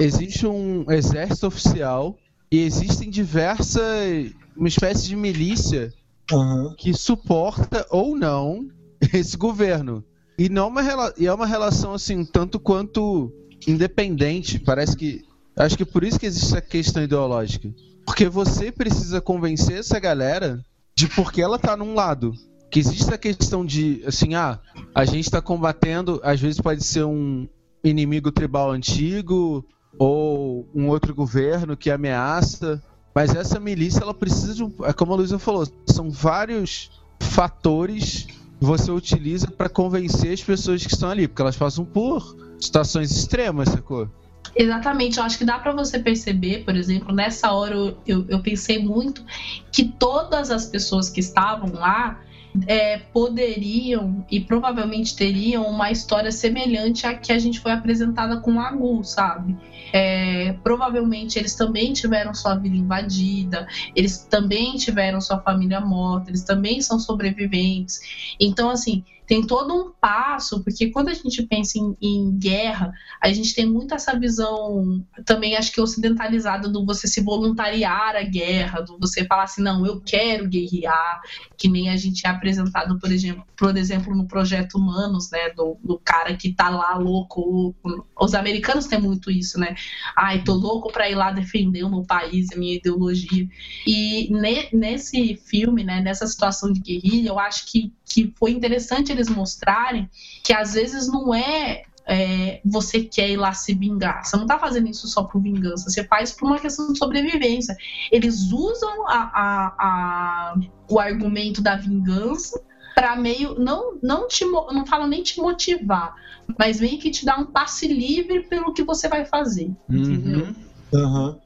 existe um exército oficial e existem diversas uma espécie de milícia Aham. que suporta ou não esse governo. E não uma rela- e é uma relação assim tanto quanto independente. Parece que acho que por isso que existe essa questão ideológica. Porque você precisa convencer essa galera de porque ela tá num lado. Que existe a questão de assim, ah, a gente tá combatendo, às vezes pode ser um inimigo tribal antigo ou um outro governo que ameaça, mas essa milícia ela precisa de um, é como a Luísa falou, são vários fatores você utiliza para convencer as pessoas que estão ali, porque elas passam por situações extremas, sacou? Exatamente, eu acho que dá para você perceber, por exemplo, nessa hora eu, eu, eu pensei muito que todas as pessoas que estavam lá é, poderiam e provavelmente teriam uma história semelhante à que a gente foi apresentada com o Agu, sabe? É, provavelmente eles também tiveram sua vida invadida, eles também tiveram sua família morta, eles também são sobreviventes. Então, assim, tem todo um passo, porque quando a gente pensa em, em guerra, a gente tem muito essa visão também, acho que ocidentalizada, do você se voluntariar à guerra, do você falar assim, não, eu quero guerrear, que nem a gente é apresentado, por exemplo, por exemplo no Projeto Humanos, né, do, do cara que tá lá louco. Os americanos têm muito isso, né? Ai, tô louco pra ir lá defender o meu país, a minha ideologia. E ne- nesse filme, né, nessa situação de guerrilha, eu acho que, que foi interessante eles mostrarem que às vezes não é, é, você quer ir lá se vingar. Você não tá fazendo isso só por vingança, você faz por uma questão de sobrevivência. Eles usam a, a- a- o argumento da vingança para meio não não te não falo nem te motivar, mas meio que te dar um passe livre pelo que você vai fazer. Entendeu? Aham.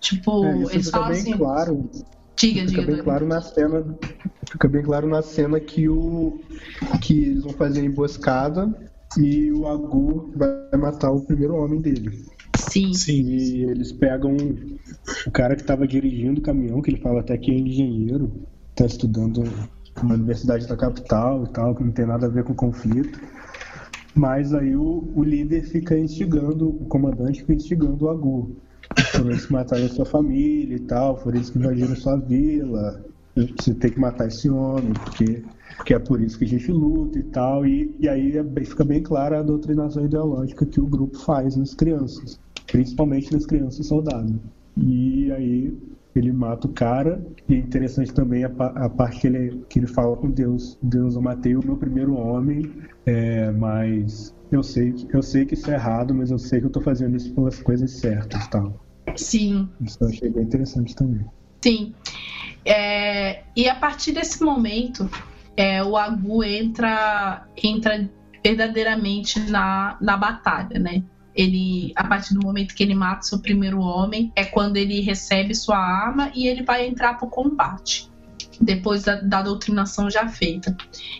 Tipo, É, isso eles falam bem assim, claro diga, Fica diga, bem Dani. claro na cena. Fica bem claro na cena que o que eles vão fazer a emboscada e o Agu vai matar o primeiro homem dele. Sim. Sim. E eles pegam o cara que estava dirigindo o caminhão, que ele fala até que é engenheiro, está estudando na universidade da capital e tal, que não tem nada a ver com o conflito. Mas aí o, o líder fica instigando, o comandante fica instigando o Agu. Foram eles que mataram a sua família e tal, foram eles que invadiram sua vila. Você tem que matar esse homem, porque, porque é por isso que a gente luta e tal. E, e aí é fica bem clara a doutrinação ideológica que o grupo faz nas crianças, principalmente nas crianças soldados. E aí ele mata o cara, e é interessante também a, a parte que ele, que ele fala com Deus: Deus, eu matei o meu primeiro homem, é, mas eu sei, eu sei que isso é errado, mas eu sei que eu tô fazendo isso pelas coisas certas tal. Sim, Isso eu achei bem interessante também. sim. É, e a partir desse momento, é, o Agu entra, entra verdadeiramente na, na batalha, né? Ele, a partir do momento que ele mata seu primeiro homem, é quando ele recebe sua arma e ele vai entrar para o combate. Depois da, da doutrinação já feita.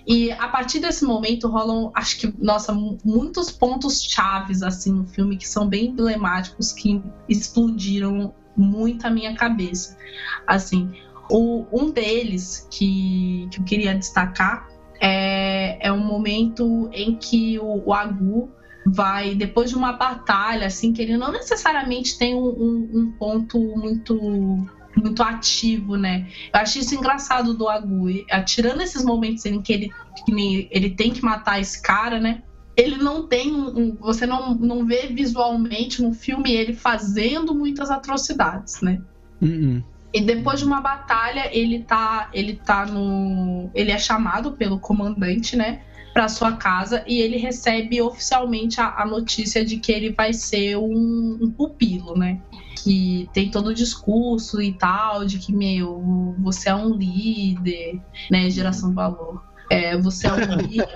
E a partir desse momento rolam, acho que, nossa, mu- muitos pontos chaves assim no filme que são bem emblemáticos que explodiram muito a minha cabeça. Assim, o, um deles que, que eu queria destacar é, é um momento em que o, o Agu vai, depois de uma batalha, assim, que ele não necessariamente tem um, um- um ponto muito muito ativo, né? Eu acho isso engraçado do Agu. Tirando esses momentos em que ele, que ele tem que matar esse cara, né? Ele não tem um- Você não, não vê visualmente no filme ele fazendo muitas atrocidades, né? Uhum. E depois de uma batalha, ele tá, ele tá no, ele é chamado pelo comandante, né, para sua casa e ele recebe oficialmente a, a notícia de que ele vai ser um, um pupilo, né? Que tem todo o discurso e tal, de que, meu, você é um líder, né? Geração de valor. É, você é um líder.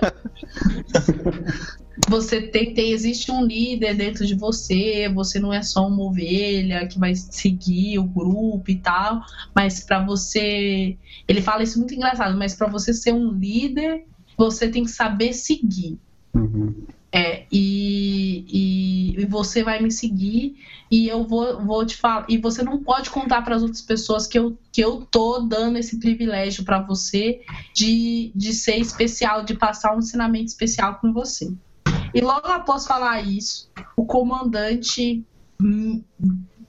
Você tem, tem, existe um líder dentro de você, você não é só uma ovelha que vai seguir o grupo e tal, mas para você, ele fala isso muito engraçado, mas para você ser um líder, você tem que saber seguir. Uhum. É, e, e, e você vai me seguir e eu vou, vou te falar. E você não pode contar para as outras pessoas que eu, que eu tô dando esse privilégio para você de, de ser especial, de passar um ensinamento especial com você. E logo após falar isso, o comandante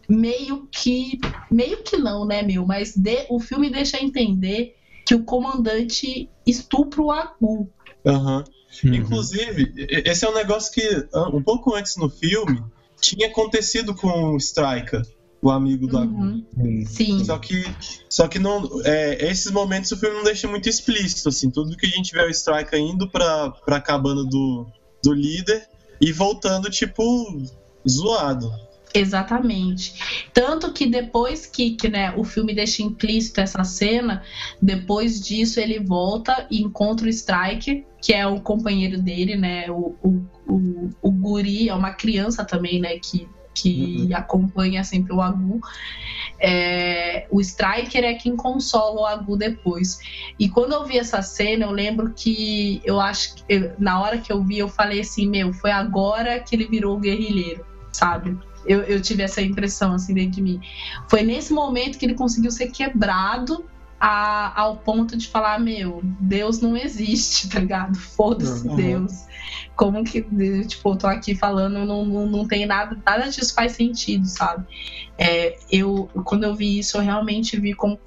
meio que. Meio que não, né, meu? Mas de- o filme deixa entender que o comandante estupra o Agu. Aham. Uhum. Inclusive, esse é um negócio que ah, um pouco antes no filme tinha acontecido com o Striker, o amigo do. Uhum. Sim. Sim. Só que, só que não, é, esses momentos o filme não deixa muito explícito, assim. Tudo que a gente vê é o Striker indo pra, pra cabana do, do líder e voltando, tipo, zoado. Exatamente. Tanto que depois que, que né, o filme deixa implícito essa cena, depois disso ele volta e encontra o Strike, que é o companheiro dele, né? O, o, o, o Guri é uma criança também, né? Que, que acompanha sempre o Agu. É, o Striker é quem consola o Agu depois. E quando eu vi essa cena, eu lembro que eu acho que eu- na hora que eu vi, eu falei assim, meu, foi agora que ele virou o guerrilheiro, sabe? Eu, eu tive essa impressão assim dentro de mim. Foi nesse momento que ele conseguiu ser quebrado a- ao ponto de falar, meu, Deus não existe, tá ligado? Foda-se Uhum. Deus. Como que, tipo, eu tô aqui falando, não, não, não tem nada, nada disso faz sentido, sabe? É, eu, quando eu vi isso, eu realmente vi como,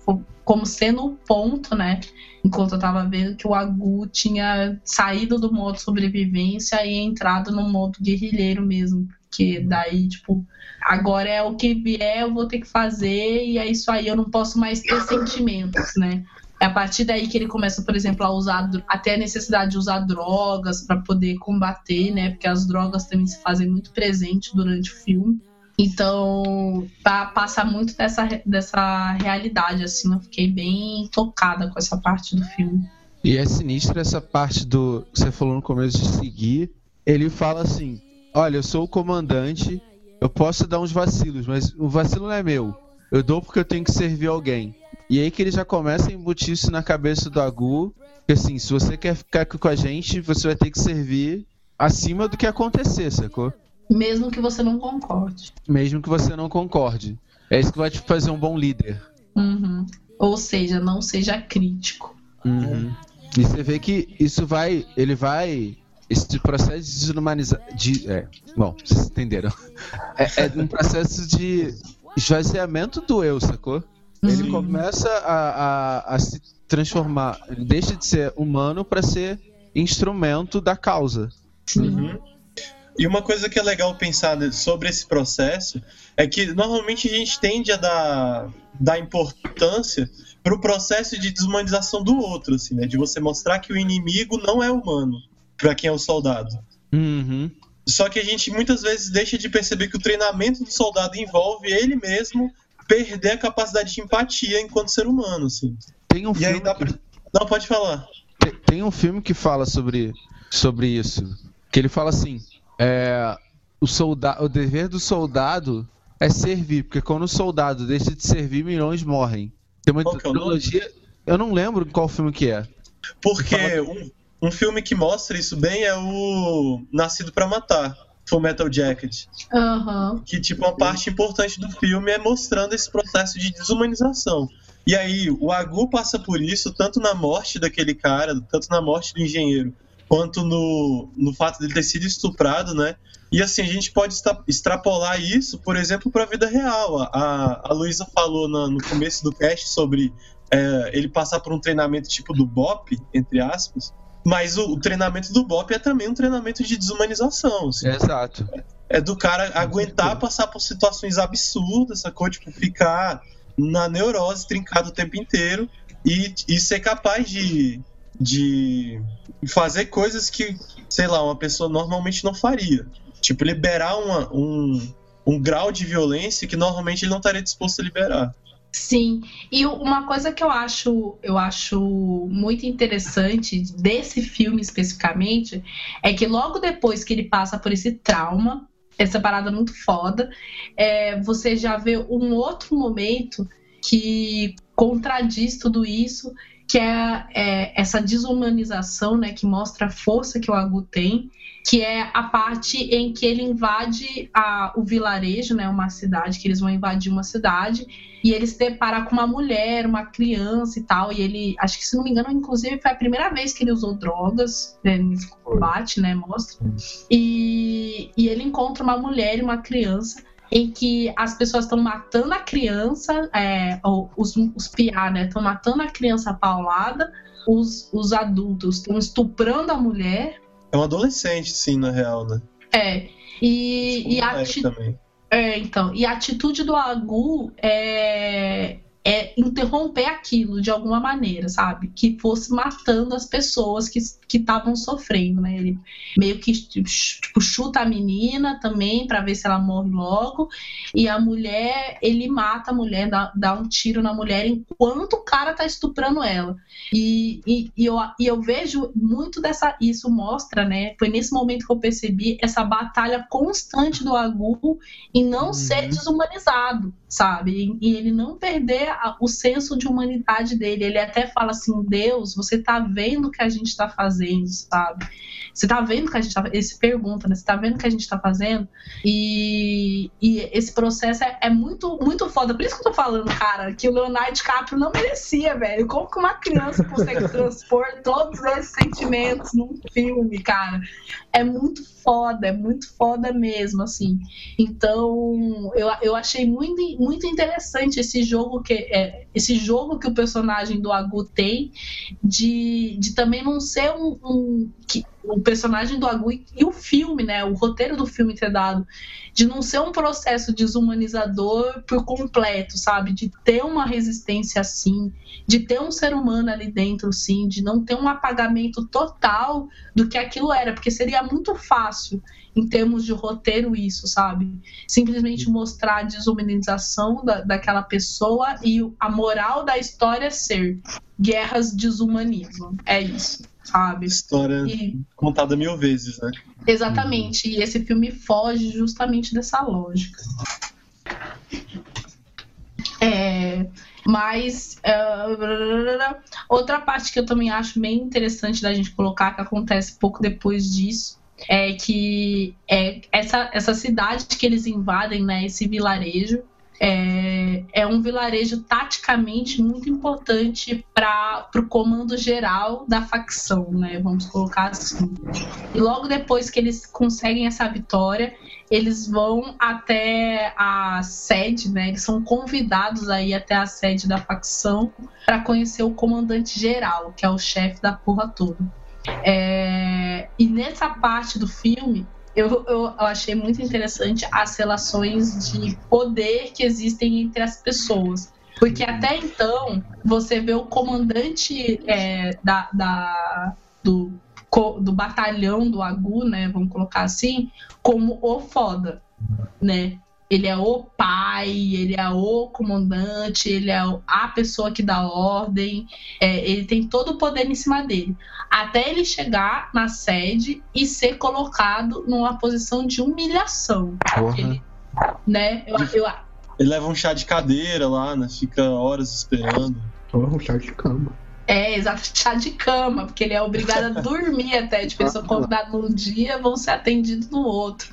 como sendo o ponto, né? Enquanto eu tava vendo que o Agu tinha saído do modo sobrevivência e entrado no modo guerrilheiro mesmo. Porque daí, tipo, agora é o que vier, eu vou ter que fazer, e é isso aí, eu não posso mais ter sentimentos, né? É a partir daí que ele começa, por exemplo, a usar até a necessidade de usar drogas para poder combater, né? Porque as drogas também se fazem muito presente durante o filme. Então, pa- passa muito dessa, dessa realidade, assim. Eu fiquei bem tocada com essa parte do filme. E é sinistro essa parte do você falou no começo de seguir. Ele fala assim: Olha, eu sou o comandante, eu posso dar uns vacilos, mas o vacilo não é meu. Eu dou porque eu tenho que servir alguém. E aí que ele já começa a embutir isso na cabeça do Agu. Que assim, se você quer ficar aqui com a gente, você vai ter que servir acima do que acontecer, sacou? Mesmo que você não concorde. Mesmo que você não concorde. É isso que vai te fazer um bom líder. Uhum. Ou seja, não seja crítico. Uhum. E você vê que isso vai. Ele vai. Esse processo de desumanizar. De, é, bom, vocês entenderam. É, é um processo de esvaziamento do eu, sacou? Ele Sim. começa a, a, a se transformar. Ele deixa de ser humano para ser instrumento da causa. Uhum. E uma coisa que é legal pensar sobre esse processo é que normalmente a gente tende a dar, dar importância pro processo de desumanização do outro, assim, né? De você mostrar que o inimigo não é humano para quem é o soldado. Uhum. Só que a gente muitas vezes deixa de perceber que o treinamento do soldado envolve ele mesmo perder a capacidade de empatia enquanto ser humano, assim. Tem um E filme dá que- pra... Não, pode falar. Tem- Tem um filme que fala sobre, sobre isso. Que ele fala assim: é, o, solda o dever do soldado é servir, porque quando o soldado deixa de servir, milhões morrem. Tem uma Qual é. Eu não lembro qual filme que é. Porque Fala- um, um filme que mostra isso bem é o Nascido pra Matar, Full Metal Jacket. Aham. Que, tipo, uma parte importante do filme é mostrando esse processo de desumanização. E aí, o Agu passa por isso tanto na morte daquele cara, tanto na morte do engenheiro, quanto no, no fato dele ter sido estuprado, né? E assim, a gente pode extra- extrapolar isso, por exemplo, para a vida real. A, a Luísa falou na- no começo do cast sobre é, ele passar por um treinamento tipo do BOP, entre aspas. Mas o, o treinamento do BOP é também um treinamento de desumanização. assim Exato. é do cara aguentar passar por situações absurdas, sacou? Tipo, ficar na neurose, trincado o tempo inteiro e, e ser capaz de, de fazer coisas que, sei lá, uma pessoa normalmente não faria. Tipo, liberar uma- um, um grau de violência que normalmente ele não estaria disposto a liberar. Sim, e uma coisa que eu acho, eu acho muito interessante desse filme especificamente é que logo depois que ele passa por esse trauma, essa parada muito foda, é, você já vê um outro momento que contradiz tudo isso, que é, é, essa desumanização, né, que mostra a força que o Agu tem, que é a parte em que ele invade a, o vilarejo, né, uma cidade, que eles vão invadir uma cidade, e ele se depara com uma mulher, uma criança e tal, e ele, acho que se não me engano, inclusive foi a primeira vez que ele usou drogas né, nesse combate, né, mostra, e, e ele encontra uma mulher e uma criança, em que as pessoas estão matando a criança, é, ou os, os piá, né, estão matando a criança paulada, os, os adultos estão estuprando a mulher, É um adolescente, sim, na real, né? é, e, e a também. É, então, e a atitude do Agu é, é interromper aquilo de alguma maneira, sabe? Que fosse matando as pessoas que estavam sofrendo, né? Ele meio que tipo, chuta a menina também para ver se ela morre logo, e a mulher, ele mata a mulher, dá, dá um tiro na mulher enquanto o cara tá estuprando ela. E, e, e eu, e eu vejo muito dessa. Isso mostra, né? Foi nesse momento que eu percebi essa batalha constante do Agu em não ser desumanizado, sabe? E, e ele não perder a- o senso de humanidade dele. Ele até fala assim: Deus, você tá vendo o que a gente tá fazendo, sabe? Você tá vendo o que a gente tá Ele se pergunta, né? Você tá vendo o que a gente tá fazendo? E, e esse processo é, é muito, muito foda. Por isso que eu tô falando, cara, que o Leonardo DiCaprio não merecia, velho. Como que uma criança consegue transpor todos esses sentimentos num filme, cara? É muito foda, é muito foda mesmo, assim. Então, eu, eu achei muito, muito interessante esse jogo que é, esse jogo que o personagem do Agu tem de, de também não ser um, um que, o personagem do Agu e, o filme, né? O roteiro do filme ter dado de não ser um processo desumanizador por completo, sabe? De ter uma resistência assim, de ter um ser humano ali dentro, sim, de não ter um apagamento total do que aquilo era, porque seria muito fácil em termos de roteiro isso, sabe? Simplesmente mostrar a desumanização da, daquela pessoa e a moral da história ser guerras desumanizam. É isso, sabe? História E contada mil vezes, né? Exatamente, e esse filme foge justamente dessa lógica. É, mas é, outra parte que eu também acho bem interessante da gente colocar, que acontece pouco depois disso, é que é essa, essa cidade que eles invadem, né, esse vilarejo, é, é um vilarejo taticamente muito importante para o comando geral da facção, né? Vamos colocar assim. E logo depois que eles conseguem essa vitória, eles vão até a sede, né? Eles são convidados aí até a sede da facção para conhecer o comandante geral, que é o chefe da porra toda. É, e nessa parte do filme, eu, eu, eu achei muito interessante as relações de poder que existem entre as pessoas. Porque até então, você vê o comandante é, da, da- do, do batalhão do Agu, né? Vamos colocar assim, como o foda, né? Ele é o pai, ele é o comandante, ele é a pessoa que dá ordem, é, ele tem todo o poder em cima dele. Até ele chegar na sede e ser colocado numa posição de humilhação. Porra. Ele, né? Eu, eu, Ele leva um chá de cadeira lá, né? Fica horas esperando. Um chá de cama. É, exato, chá de cama, porque ele é obrigado a dormir até. Tipo, eles são convidados num dia, vão ser atendidos no outro.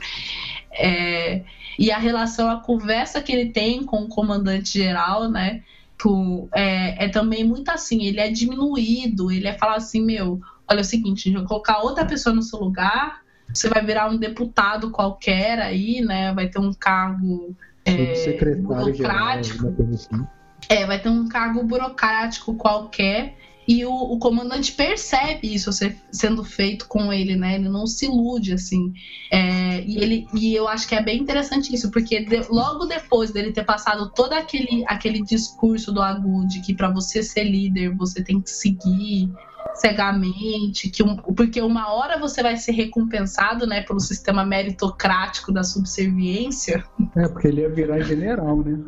É, e a relação, a conversa que ele tem com o comandante geral, né? com- é, é também muito assim, ele é diminuído, ele é falar assim, meu, olha é o seguinte, gente vai colocar outra pessoa no seu lugar, você vai virar um deputado qualquer aí, né? Vai ter um cargo é, Subsecretário geral, burocrático. coisa assim. É, vai ter um cargo burocrático qualquer. E o, o comandante percebe isso ser- sendo feito com ele, né? Ele não se ilude, assim. É, e, ele, e eu acho que é bem interessante isso, porque de- logo depois dele ter passado todo aquele, aquele discurso do Agu de que para você ser líder você tem que seguir cegamente, que um- porque uma hora você vai ser recompensado, né, pelo sistema meritocrático da subserviência. É, porque ele ia virar general, né?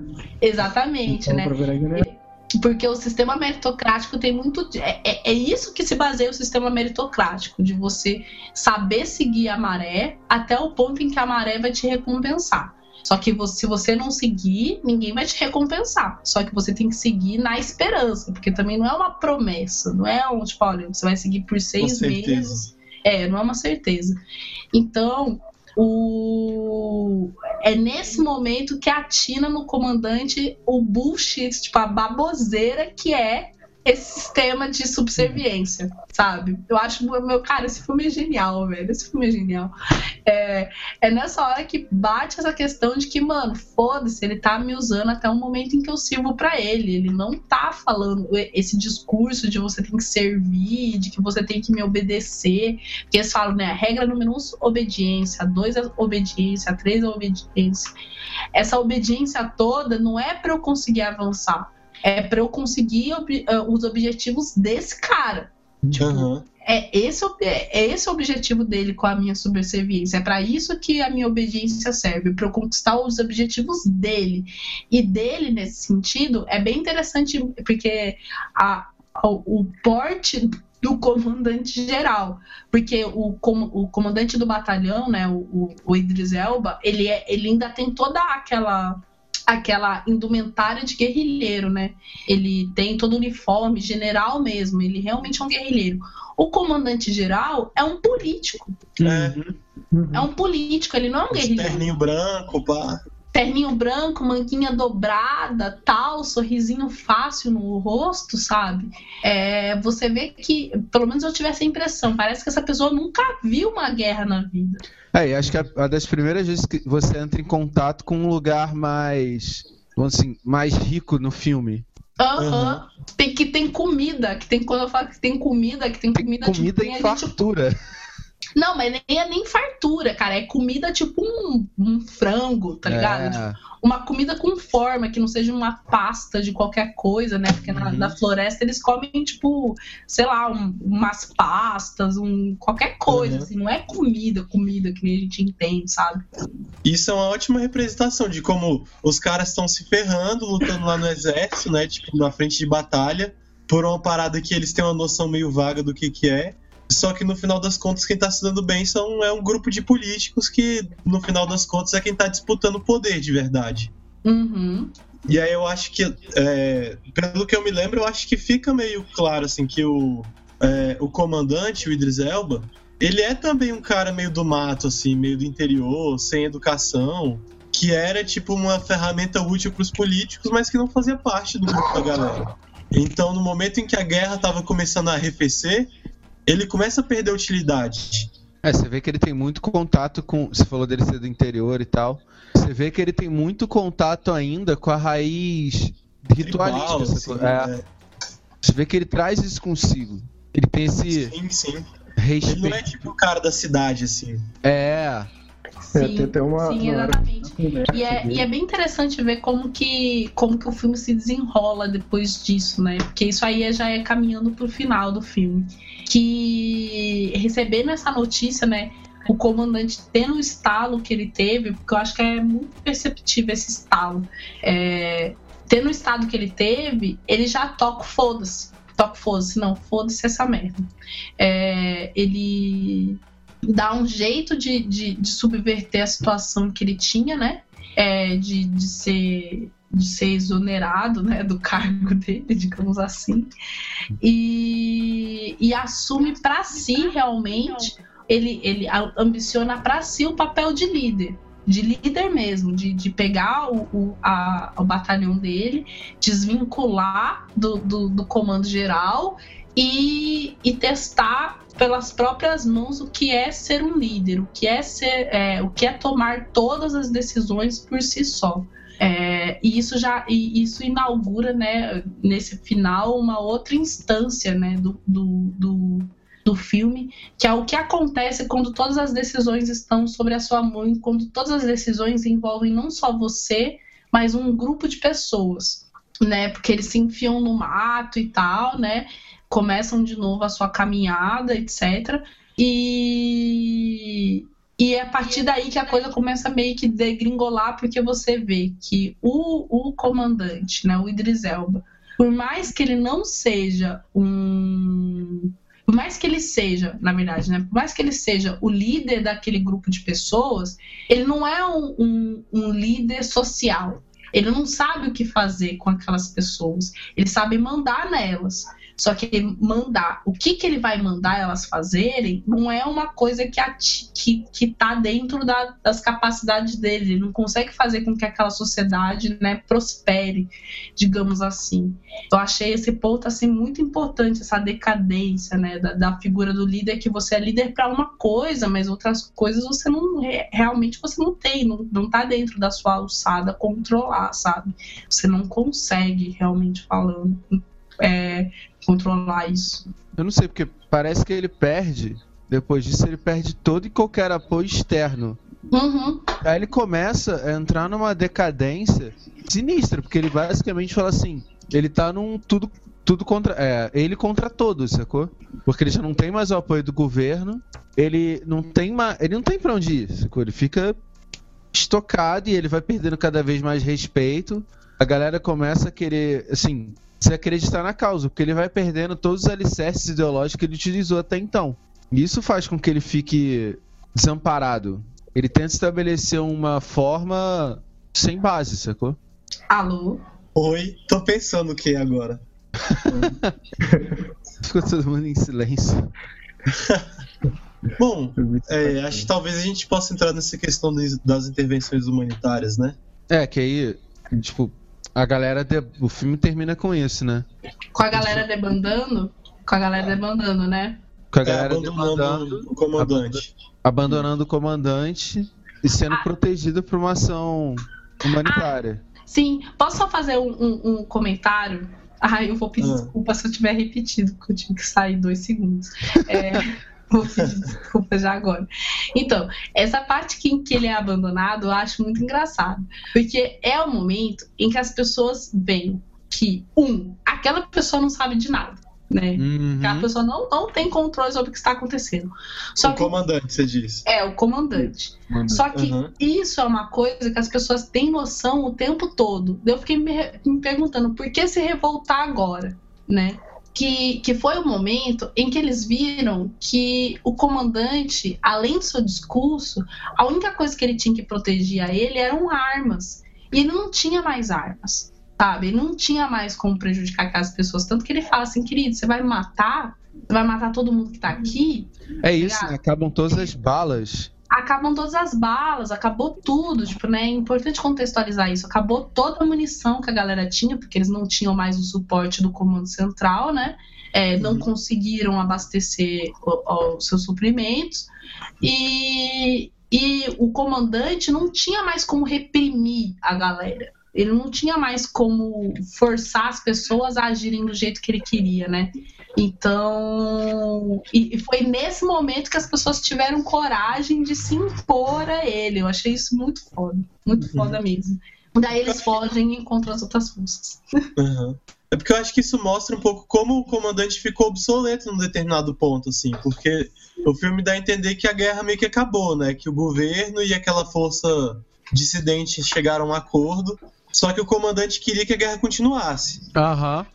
Exatamente, Então, né? virar general. Porque o sistema meritocrático tem muito. É, é- é isso que se baseia o sistema meritocrático, de você saber seguir a maré até o ponto em que a maré vai te recompensar. Só que você- se você não seguir, ninguém vai te recompensar. Só que você tem que seguir na esperança, porque também não é uma promessa, não é um tipo, olha, você vai seguir por seis meses. É, não é uma certeza. Então, o... é nesse momento que atina no comandante o bullshit, tipo, a baboseira que é esse sistema de subserviência, sabe? Eu acho, meu cara, esse filme é genial, velho. Esse filme é genial. É, é nessa hora que bate essa questão de que, mano, foda-se, ele tá me usando até o momento em que eu sirvo pra ele. Ele não tá falando esse discurso de você tem que servir, de que você tem que me obedecer. Porque eles falam, né? A regra número um, obediência. Dois, é obediência. Três, é obediência. Essa obediência toda não é pra eu conseguir avançar. É pra eu conseguir ob- eh, os objetivos desse cara. Tipo, Aham. é esse, o- é esse o objetivo dele com a minha subserviência. É para isso que a minha obediência serve, para eu conquistar os objetivos dele. E dele, nesse sentido, é bem interessante, porque a, a- o porte do comandante geral. Porque o, com- o comandante do batalhão, né, o, o, o Idris Elba, ele, é, ele ainda tem toda aquela aquela indumentária de guerrilheiro, né? Ele tem todo o uniforme, general mesmo, ele realmente é um guerrilheiro. O comandante geral é um político. É, Uhum. É um político, ele não é um guerrilheiro. terninho branco, pá. Terninho branco, manguinha dobrada, tal, sorrisinho fácil no rosto, sabe? É, você vê que, pelo menos eu tive essa impressão, parece que essa pessoa nunca viu uma guerra na vida. É, e acho que a, a das primeiras vezes que você entra em contato com um lugar mais, vamos assim, mais rico no filme. Aham. Tem que tem comida, que tem quando eu falo que tem comida, que tem Tem comida, comida tipo, em tem ali, tipo, fartura. Não, mas nem é nem fartura, cara. É comida tipo um, um frango, tá ligado? Tipo, É, uma comida com forma, que não seja uma pasta de qualquer coisa, né? Porque na, Uhum. na floresta eles comem, tipo, sei lá, um- umas pastas, um, qualquer coisa, Uhum. assim. Não é comida, comida que nem a gente entende, sabe? Isso é uma ótima representação de como os caras estão se ferrando, lutando lá no exército, né? Tipo, na frente de batalha, por uma parada que eles têm uma noção meio vaga do que, que é. Só que no final das contas, quem tá se dando bem são, é um grupo de políticos que, no final das contas, é quem tá disputando o poder de verdade. Uhum. E aí eu acho que, é, pelo que eu me lembro, eu acho que fica meio claro, assim, que o, é, o comandante, o Idris Elba, ele é também um cara meio do mato, assim, meio do interior, sem educação, que era, tipo, uma ferramenta útil pros políticos, mas que não fazia parte do grupo da galera. Então, no momento em que a guerra tava começando a arrefecer, ele começa a perder utilidade. É, você vê que ele tem muito contato com. Você falou dele ser do interior e tal. Você vê que ele tem muito contato ainda com a raiz ritualística. Assim, É, é. Você vê que ele traz isso consigo. Ele tem esse Sim, sim. Ele respeito. não é tipo o cara da cidade, assim. É. É, Sim, tem até uma, sim, uma exatamente. conversa E é, e é bem interessante ver como que, como que o filme se desenrola depois disso, né? Porque isso aí já é caminhando pro final do filme. Que recebendo essa notícia, né? O comandante tendo o estalo que ele teve, porque eu acho que é muito perceptível esse estalo. É, tendo o estado que ele teve, ele já toca foda-se. Toca foda-se, não, foda-se essa merda. É, ele dá um jeito de, de, de subverter a situação que ele tinha, né? É, de, de ser ser exonerado né, do cargo dele, digamos assim, e, e assume para si realmente, ele, ele ambiciona para si o papel de líder, de líder mesmo, de, de pegar o, o, a- o batalhão dele, desvincular do, do, do comando geral e, e testar pelas próprias mãos o que é ser um líder, o que é ser, é, o que é tomar todas as decisões por si só. É, e isso já e isso inaugura, né, nesse final, uma outra instância, né, do, do, do, do filme, que é o que acontece quando todas as decisões estão sobre a sua mão, quando todas as decisões envolvem não só você, mas um grupo de pessoas, né, porque eles se enfiam no mato e tal, né, começam de novo a sua caminhada, etc. E, e é a partir daí que a coisa começa meio que degringolar, porque você vê que o, o comandante, né, o Idris Elba, por mais que ele não seja um. Por mais que ele seja, na verdade, né? Por mais que ele seja o líder daquele grupo de pessoas, ele não é um, um, um líder social. Ele não sabe o que fazer com aquelas pessoas. Ele sabe mandar nelas. Só que mandar, o que, que ele vai mandar elas fazerem não é uma coisa que, que, que tá dentro da- das capacidades dele. Ele não consegue fazer com que aquela sociedade né, prospere, digamos assim. Eu achei esse ponto assim muito importante, essa decadência né, da, da figura do líder, que você é líder para uma coisa, mas outras coisas você não re- realmente você não tem, não, não tá dentro da sua alçada controlar, sabe? Você não consegue realmente falando. É, controlar isso. Eu não sei, porque parece que ele perde. Depois disso, ele perde todo e qualquer apoio externo. Uhum. Aí ele começa a entrar numa decadência sinistra, porque ele basicamente fala assim: ele tá num tudo, tudo contra. É, ele contra todos, sacou? Porque ele já não tem mais o apoio do governo, ele não tem mais. Ele não tem pra onde ir, sacou? Ele fica estocado e ele vai perdendo cada vez mais respeito. A galera começa a querer, assim, se acreditar na causa, porque ele vai perdendo todos os alicerces ideológicos que ele utilizou até então. E isso faz com que ele fique desamparado. Ele tenta estabelecer uma forma sem base, sacou? Alô? Oi, tô pensando o que agora? Ficou todo mundo em silêncio. Bom, é, acho que talvez a gente possa entrar nessa questão das- das intervenções humanitárias, né? É, que aí, tipo, a galera. de- O filme termina com isso, né? Com a galera debandando? Com a galera debandando, né? Com a É, galera abandonando demandando, o comandante. abandonando o comandante e sendo Ah. protegido por uma ação humanitária. Sim, posso só fazer um, um- um comentário? Ai, eu vou pedir Ah. desculpa se eu tiver repetido, porque eu tive que sair dois segundos. É, vou pedir desculpa já agora. Então, essa parte que, em que ele é abandonado, eu acho muito engraçado. Porque é o momento em que as pessoas veem que, um, aquela pessoa não sabe de nada, né? Uhum. Que a pessoa não, não tem controle sobre o que está acontecendo. Só o que comandante, você disse. é o comandante. Só que Uhum. isso é uma coisa que as pessoas têm noção o tempo todo. Eu fiquei me, me perguntando por que se revoltar agora, né? Que, que foi o momento em que eles viram que o comandante, além do seu discurso, a única coisa que ele tinha que proteger a ele eram armas. E ele não tinha mais armas, sabe? Ele não tinha mais como prejudicar aquelas pessoas. Tanto que ele fala assim, querido, você vai matar? Você vai matar todo mundo que tá aqui? É isso, né? Acabam todas as balas. Acabam todas as balas, acabou tudo, tipo, né? É importante contextualizar isso. Acabou toda a munição que a galera tinha, porque eles não tinham mais o suporte do comando central, né? É, não conseguiram abastecer os seus suprimentos. E, e o comandante não tinha mais como reprimir a galera. Ele não tinha mais como forçar as pessoas a agirem do jeito que ele queria, né? Então, e, e foi nesse momento que as pessoas tiveram coragem de se impor a ele. Eu achei isso muito foda, muito Uhum. foda mesmo. Daí eles fogem e encontram as outras forças. Aham. É porque eu acho que isso mostra um pouco como o comandante ficou obsoleto num determinado ponto, assim, porque o filme dá a entender que a guerra meio que acabou, né? Que o governo e aquela força dissidente chegaram a um acordo, só que o comandante queria que a guerra continuasse. Aham.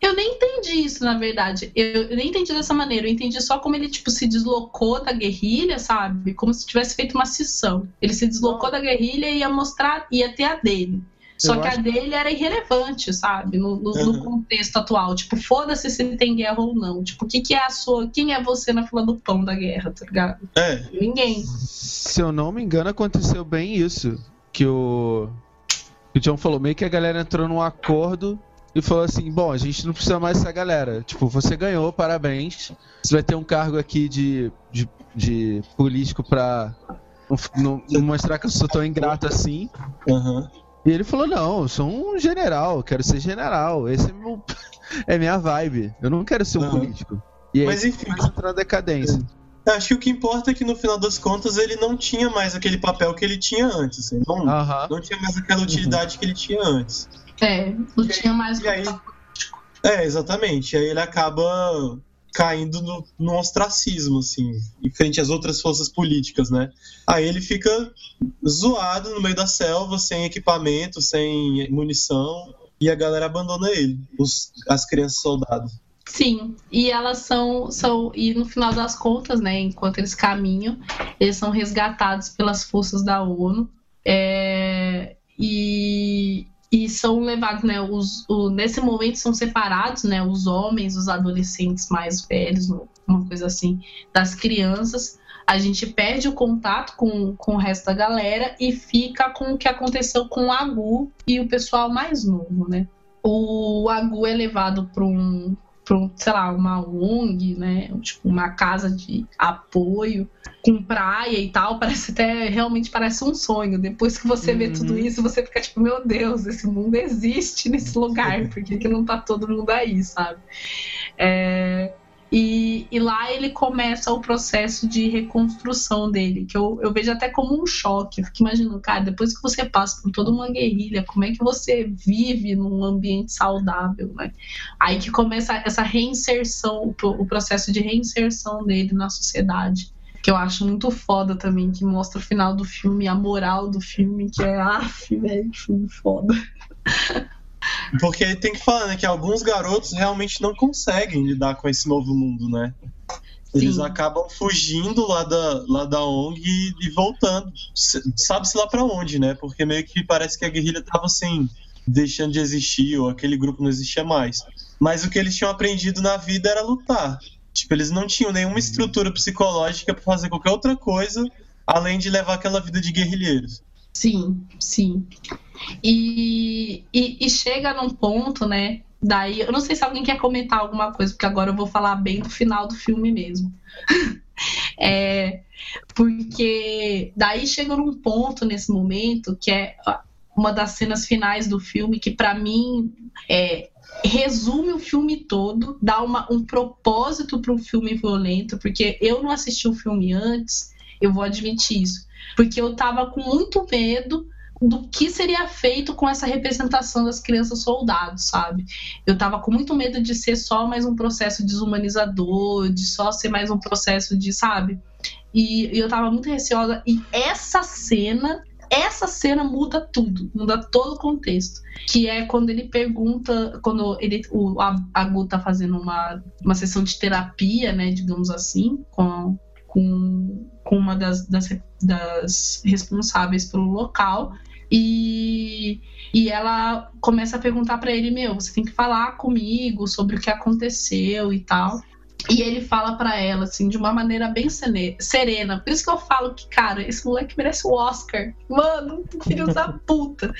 Eu nem entendi isso, na verdade. Eu, eu nem entendi dessa maneira. Eu entendi só como ele, tipo, se deslocou da guerrilha, sabe? Como se tivesse feito uma cisão. Ele se deslocou da guerrilha e ia mostrar, ia ter a dele. Só Eu que acho- a dele era irrelevante, sabe? No, no- no Uhum. contexto atual. Tipo, foda-se se tem guerra ou não. Tipo, o que, que é a sua. Quem é você na fila do pão da guerra, tá ligado? É, Ninguém. Se eu não me engano, aconteceu bem isso. Que o. que O John falou, meio que a galera entrou num acordo e falou assim: bom, a gente não precisa mais dessa galera. Tipo, você ganhou, parabéns. Você vai ter um cargo aqui de, de, de político pra não, não- mostrar que eu sou tão ingrato assim. aham. E ele falou: não, eu sou um general, eu quero ser general. Esse é, meu, é minha vibe. Eu não quero ser um Aham. político. E aí Mas enfim, começa a entrar na decadência. eu acho que o que importa é que no final das contas ele não tinha mais aquele papel que ele tinha antes. Não, Aham. não tinha mais aquela utilidade que ele tinha antes. É, não tinha mais. E aí- É, exatamente. Aí ele acaba caindo no, no ostracismo, assim, em frente às outras forças políticas, né? Aí ele fica zoado no meio da selva, sem equipamento, sem munição, e a galera abandona ele, os- as crianças soldados. Sim, e elas são, são. E no final das contas, né, enquanto eles caminham, eles são resgatados pelas forças da ONU. é, e, e são levados, né? Os, o- nesse momento são separados, né? Os homens, os adolescentes mais velhos, uma coisa assim, das crianças. A gente perde o contato com, com o resto da galera e fica com o que aconteceu com o Agu e o pessoal mais novo, né? O Agu é levado para um, um, sei lá, uma ONG, né? Tipo, uma casa de apoio com praia e tal. Parece até, realmente parece um sonho. Depois que você vê Uhum. tudo isso, você fica tipo, meu Deus, esse mundo existe nesse lugar. Por que, que não tá todo mundo aí, sabe? É, e, e lá ele começa o processo de reconstrução dele, que eu, eu vejo até como um choque. Eu fico imaginando, cara, depois que você passa por toda uma guerrilha, como é que você vive num ambiente saudável, né? Aí que começa essa reinserção, o, pro- o processo de reinserção dele na sociedade. Que eu acho muito foda também, que mostra o final do filme, a moral do filme, que é, af, velho, que filme foda. Porque tem que falar, né, que alguns garotos realmente não conseguem lidar com esse novo mundo, né? Eles Sim. acabam fugindo lá da, lá da ONG e, e voltando. Se- Sabe-se lá pra onde, né? Porque meio que parece que a guerrilha tava assim, deixando de existir, ou aquele grupo não existia mais. Mas o que eles tinham aprendido na vida era lutar. Tipo, eles não tinham nenhuma estrutura psicológica pra fazer qualquer outra coisa além de levar aquela vida de guerrilheiros. Sim, sim. E, e, e chega num ponto, né? Daí, eu não sei se alguém quer comentar alguma coisa, porque agora eu vou falar bem do final do filme mesmo. É, porque daí chega num ponto nesse momento que é uma das cenas finais do filme que pra mim é, resume o filme todo, dá uma, um propósito para um filme violento, porque eu não assisti o filme antes, eu vou admitir isso, porque eu tava com muito medo do que seria feito com essa representação das crianças soldados, sabe? Eu tava com muito medo de ser só mais um processo desumanizador, de só ser mais um processo de, sabe? E, e eu tava muito receosa. E essa cena, essa cena muda tudo, muda todo o contexto. Que é quando ele pergunta, quando ele, o a- Agu tá fazendo uma, uma sessão de terapia, né, digamos assim, com, com, com uma das, das, das responsáveis pelo local. E, e ela começa a perguntar pra ele: Meu, você tem que falar comigo sobre o que aconteceu e tal. E ele fala pra ela, assim, de uma maneira bem serena. Por isso que eu falo que, cara, esse moleque merece o Oscar. Mano, filho da puta.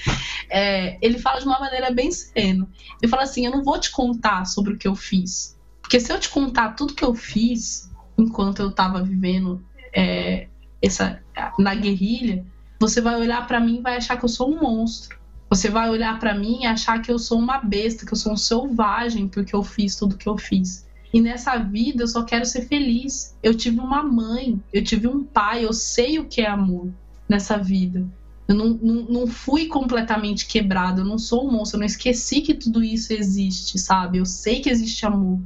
É, ele fala de uma maneira bem serena. Ele fala assim: Eu não vou te contar sobre o que eu fiz. Porque se eu te contar tudo que eu fiz enquanto eu tava vivendo é, essa, na guerrilha, você vai olhar pra mim e vai achar que eu sou um monstro. Você vai olhar pra mim e achar que eu sou uma besta, que eu sou um selvagem porque eu fiz tudo que eu fiz. E nessa vida eu só quero ser feliz. Eu tive uma mãe, eu tive um pai, eu sei o que é amor nessa vida. Eu não, não, não fui completamente quebrado, eu não sou um monstro, eu não esqueci que tudo isso existe, sabe? Eu sei que existe amor.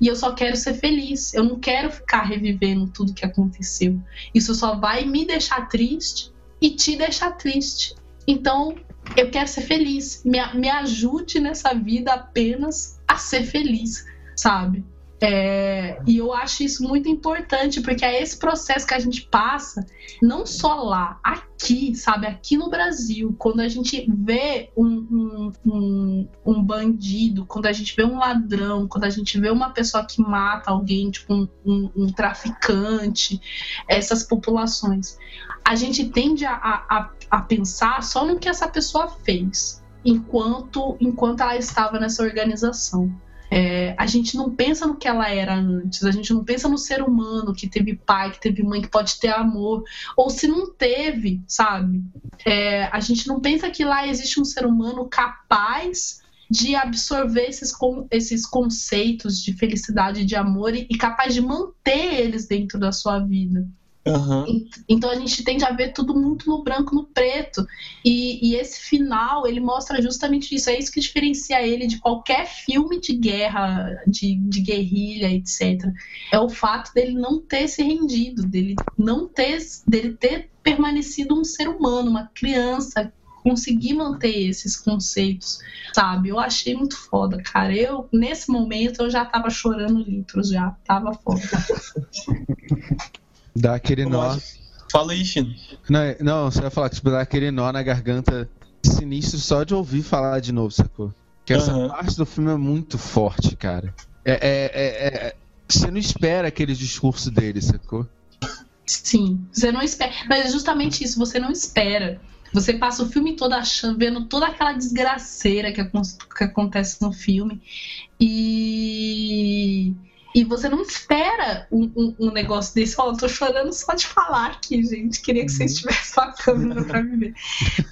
E eu só quero ser feliz. Eu não quero ficar revivendo tudo que aconteceu. Isso só vai me deixar triste e te deixar triste. Então, eu quero ser feliz. Me, me ajude nessa vida apenas a ser feliz, sabe? É, e eu acho isso muito importante, porque é esse processo que a gente passa, não só lá, aqui, sabe, aqui no Brasil, quando a gente vê um, um, um, um bandido, quando a gente vê um ladrão, quando a gente vê uma pessoa que mata alguém, tipo um, traficante, essas populações, a gente tende a, a, a pensar só no que essa pessoa fez, enquanto, enquanto ela estava nessa organização. É, a gente não pensa no que ela era antes, a gente não pensa no ser humano que teve pai, que teve mãe, que pode ter amor, ou se não teve, sabe? É, a gente não pensa que lá existe um ser humano capaz de absorver esses, esses conceitos de felicidade de amor e, e capaz de manter eles dentro da sua vida. Uhum. Então a gente tende a ver tudo muito no branco, no preto. E, e, esse final, ele mostra justamente isso. É isso que diferencia ele de qualquer filme de guerra, de, de guerrilha, etc. É o fato dele não ter se rendido, dele não ter, dele ter permanecido um ser humano, uma criança conseguir manter esses conceitos, sabe? Eu achei muito foda, cara. Eu, nesse momento, eu já tava chorando litros, já tava foda. Dá aquele nó. Fala aí, Chino. Não, não, você vai falar que tipo, dá aquele nó na garganta sinistro só de ouvir falar de novo, sacou? Que essa Aham. parte do filme é muito forte, cara. É, é- é- é- Você não espera aquele discurso dele, sacou? Sim, você não espera. Mas é justamente isso, você não espera. Você passa o filme todo achando, vendo toda aquela desgraceira que, que acontece no filme. E. E você não espera um, um- um negócio desse. Ó, eu tô chorando só de falar aqui, gente. Queria que vocês tivessem uma câmera pra me ver.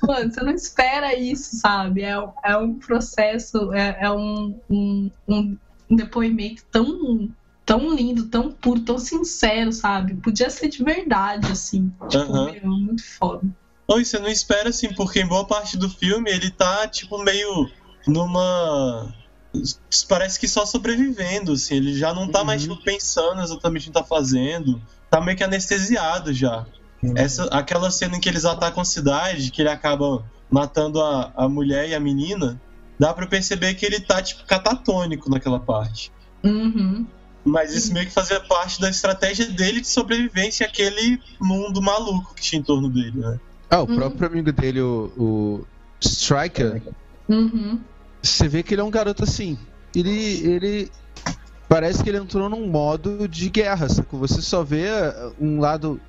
Mano, você não espera isso, sabe? É, é um processo, é, é um, um, um depoimento tão tão lindo, tão puro, tão sincero, sabe? Podia ser de verdade, assim. Tipo, Aham. meu, muito foda. Não, e você não espera assim, porque em boa parte do filme ele tá, tipo, meio numa. Parece que só sobrevivendo, assim. Ele já não tá mais, tipo, pensando exatamente o que tá fazendo. Tá meio que anestesiado já. Essa, aquela cena em que eles atacam a cidade, que ele acaba matando a, a mulher e a menina, dá pra perceber que ele tá, tipo, catatônico naquela parte. Uhum. Mas isso meio que fazia parte da estratégia dele de sobrevivência àquele mundo maluco que tinha em torno dele, né? Ah, o Uhum. próprio amigo dele, o, o Striker, Uhum. Você vê que ele é um garoto assim. Ele, ele parece que ele entrou num modo de guerra, sacou? Você só vê uh, um lado.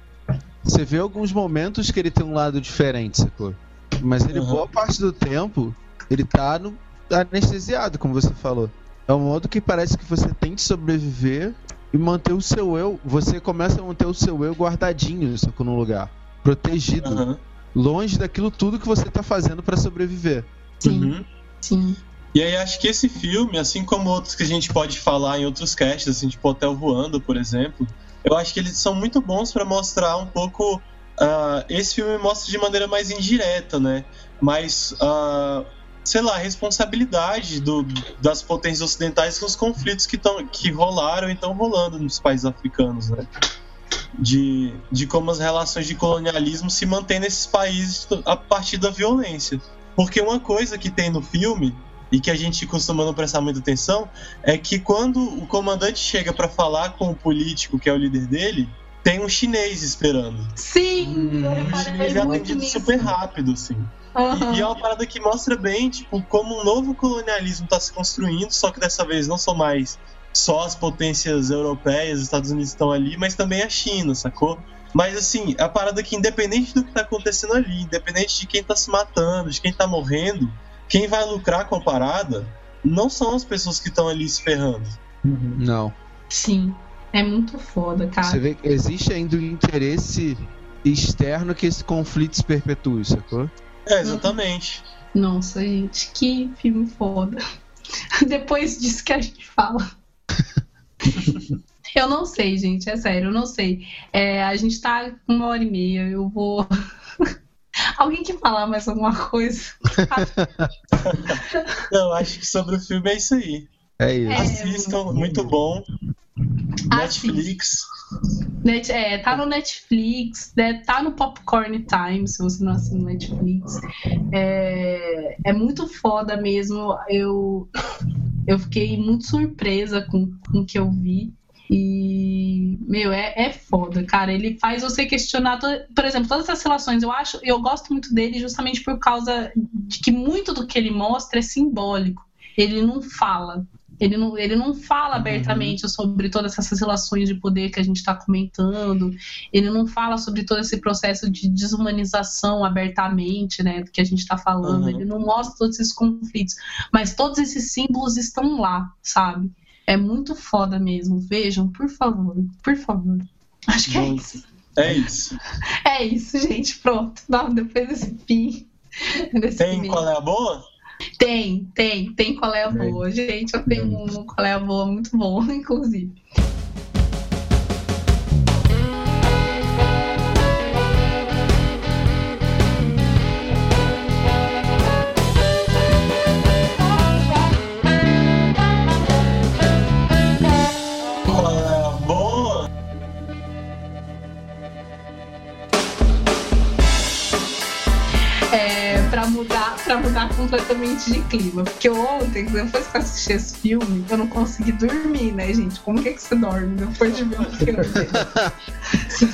Você vê alguns momentos que ele tem um lado diferente, sacou? Mas ele, Uhum. boa parte do tempo, ele tá no, anestesiado, como você falou. É um modo que parece que você tem que sobreviver e manter o seu eu. Você começa a manter o seu eu guardadinho, sacou? Num lugar. Protegido. Aham. Longe daquilo tudo que você tá fazendo pra sobreviver. Sim, Uhum. Sim. E aí acho que esse filme, assim como outros que a gente pode falar em outros casts, assim, tipo Hotel Voando, por exemplo, eu acho que eles são muito bons pra mostrar um pouco. ah, esse filme mostra de maneira mais indireta, né? Mas, ah, sei lá, a responsabilidade do- das potências ocidentais com os conflitos que, tão, que rolaram e estão rolando nos países africanos, né? De, de como as relações de colonialismo se mantêm nesses países a partir da violência. Porque uma coisa que tem no filme e que a gente costuma não prestar muita atenção é que quando o comandante chega pra falar com o político, que é o líder dele, tem um chinês esperando. Sim, eu O reparei chinês é atendido nisso. super rápido, assim. Aham. E, e é uma parada que mostra bem, tipo, como um novo colonialismo está se construindo, só que dessa vez não são mais só as potências europeias, os Estados Unidos estão ali, mas também a China, sacou? Mas assim, a parada que independente do que tá acontecendo ali, independente de quem tá se matando, de quem tá morrendo, quem vai lucrar com a parada não são as pessoas que estão ali se ferrando. Não. Sim. É muito foda, cara. Você vê que existe ainda o interesse externo que esse conflito se perpetue, sacou? É, exatamente. Nossa, gente, que filme foda. Depois disso que a gente fala. Eu não sei, gente, é sério, eu não sei. É, a gente tá com uma hora e meia, eu vou. Alguém quer falar mais alguma coisa? Não, acho que sobre o filme é isso aí. É isso. É. Assistam, muito bom. Netflix. Net, é, tá no Netflix, né, tá no Popcorn Time, se você não assina no Netflix. É, é muito foda mesmo. Eu, eu fiquei muito surpresa com, com o que eu vi. E, meu, é, é foda, cara. Ele faz você questionar, por exemplo, todas essas relações. Eu acho, eu gosto muito dele justamente por causa de que muito do que ele mostra é simbólico. Ele não fala. Ele não, ele não fala abertamente sobre todas essas relações de poder que a gente está comentando. Ele não fala sobre todo esse processo de desumanização abertamente, né? Do que a gente está falando. Uhum. Ele não mostra todos esses conflitos. Mas todos esses símbolos estão lá, sabe? É muito foda mesmo. Vejam, por favor. Por favor. Acho que é isso. É isso. É isso, gente. Pronto. Não, depois desse fim. Desse Tem qual é a boa? Tem, tem, tem qual é a boa. Gente, eu tenho um qual é a boa muito bom, inclusive. Completamente de clima. Porque ontem, depois que eu assisti esse filme, eu não consegui dormir, né, gente? Como que, é que você dorme depois de ver um filme? você,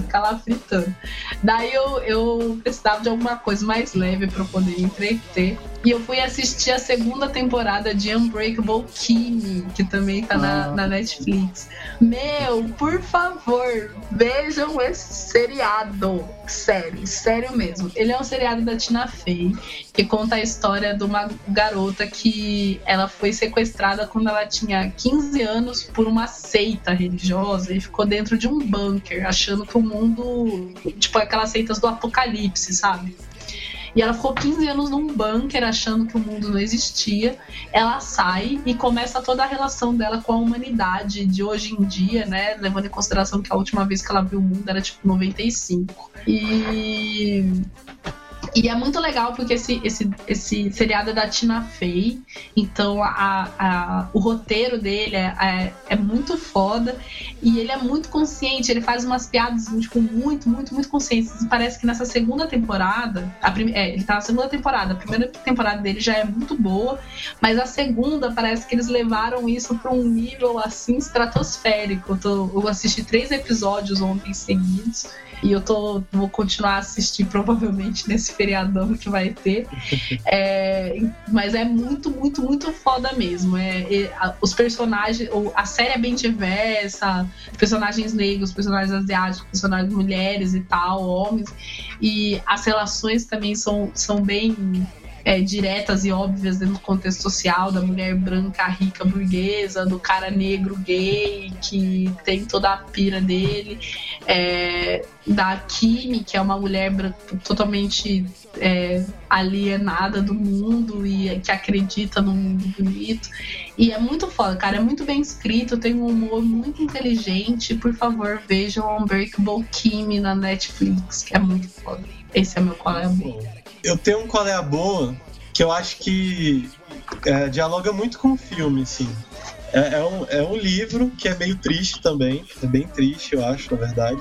fica lá fritando. Daí eu, eu precisava de alguma coisa mais leve eu poder me entreter. E eu fui assistir a segunda temporada de Unbreakable Kimmy, que também tá na, na Netflix. Meu, por favor, vejam esse seriado. Sério, sério mesmo. Ele é um seriado da Tina Fey, que conta a história de uma garota que ela foi sequestrada quando ela tinha 15 anos por uma seita religiosa e ficou dentro de um bunker, achando que o mundo. Tipo, aquelas seitas do apocalipse, sabe? E ela ficou 15 anos num bunker achando que o mundo não existia. Ela sai e começa toda a relação dela com a humanidade de hoje em dia, né? Levando em consideração que a última vez que ela viu o mundo era tipo 95. E. E é muito legal porque esse, esse, esse seriado é da Tina Fey, então a, a, o roteiro dele é, é, é muito foda e ele é muito consciente, ele faz umas piadas tipo, muito, muito, muito conscientes. Parece que nessa segunda temporada, a prim, é, ele tá na segunda temporada, a primeira temporada dele já é muito boa, mas a segunda parece que eles levaram isso para um nível assim estratosférico. Eu, tô, eu assisti três episódios ontem seguidos. E eu tô, vou continuar a assistir provavelmente nesse feriadão que vai ter. É, mas é muito, muito, muito foda mesmo. É, é, a- os personagens, a série é bem diversa, personagens negros, personagens asiáticos, personagens mulheres e tal, homens. E as relações também são, são bem é, diretas e óbvias dentro do contexto social da mulher branca rica burguesa, do cara negro gay que tem toda a pira dele, é, da Kimi, que é uma mulher branca totalmente é, alienada do mundo e que acredita num mundo bonito. E é muito foda, cara, é muito bem escrito, tem um humor muito inteligente. Por favor, vejam Unbreakable Kimi na Netflix, que é muito foda. Esse é meu qual a boa. Eu tenho um qual é a boa que eu acho que é, dialoga muito com o filme, assim. É, é um, é um livro que é meio triste também, é bem triste, eu acho, na verdade.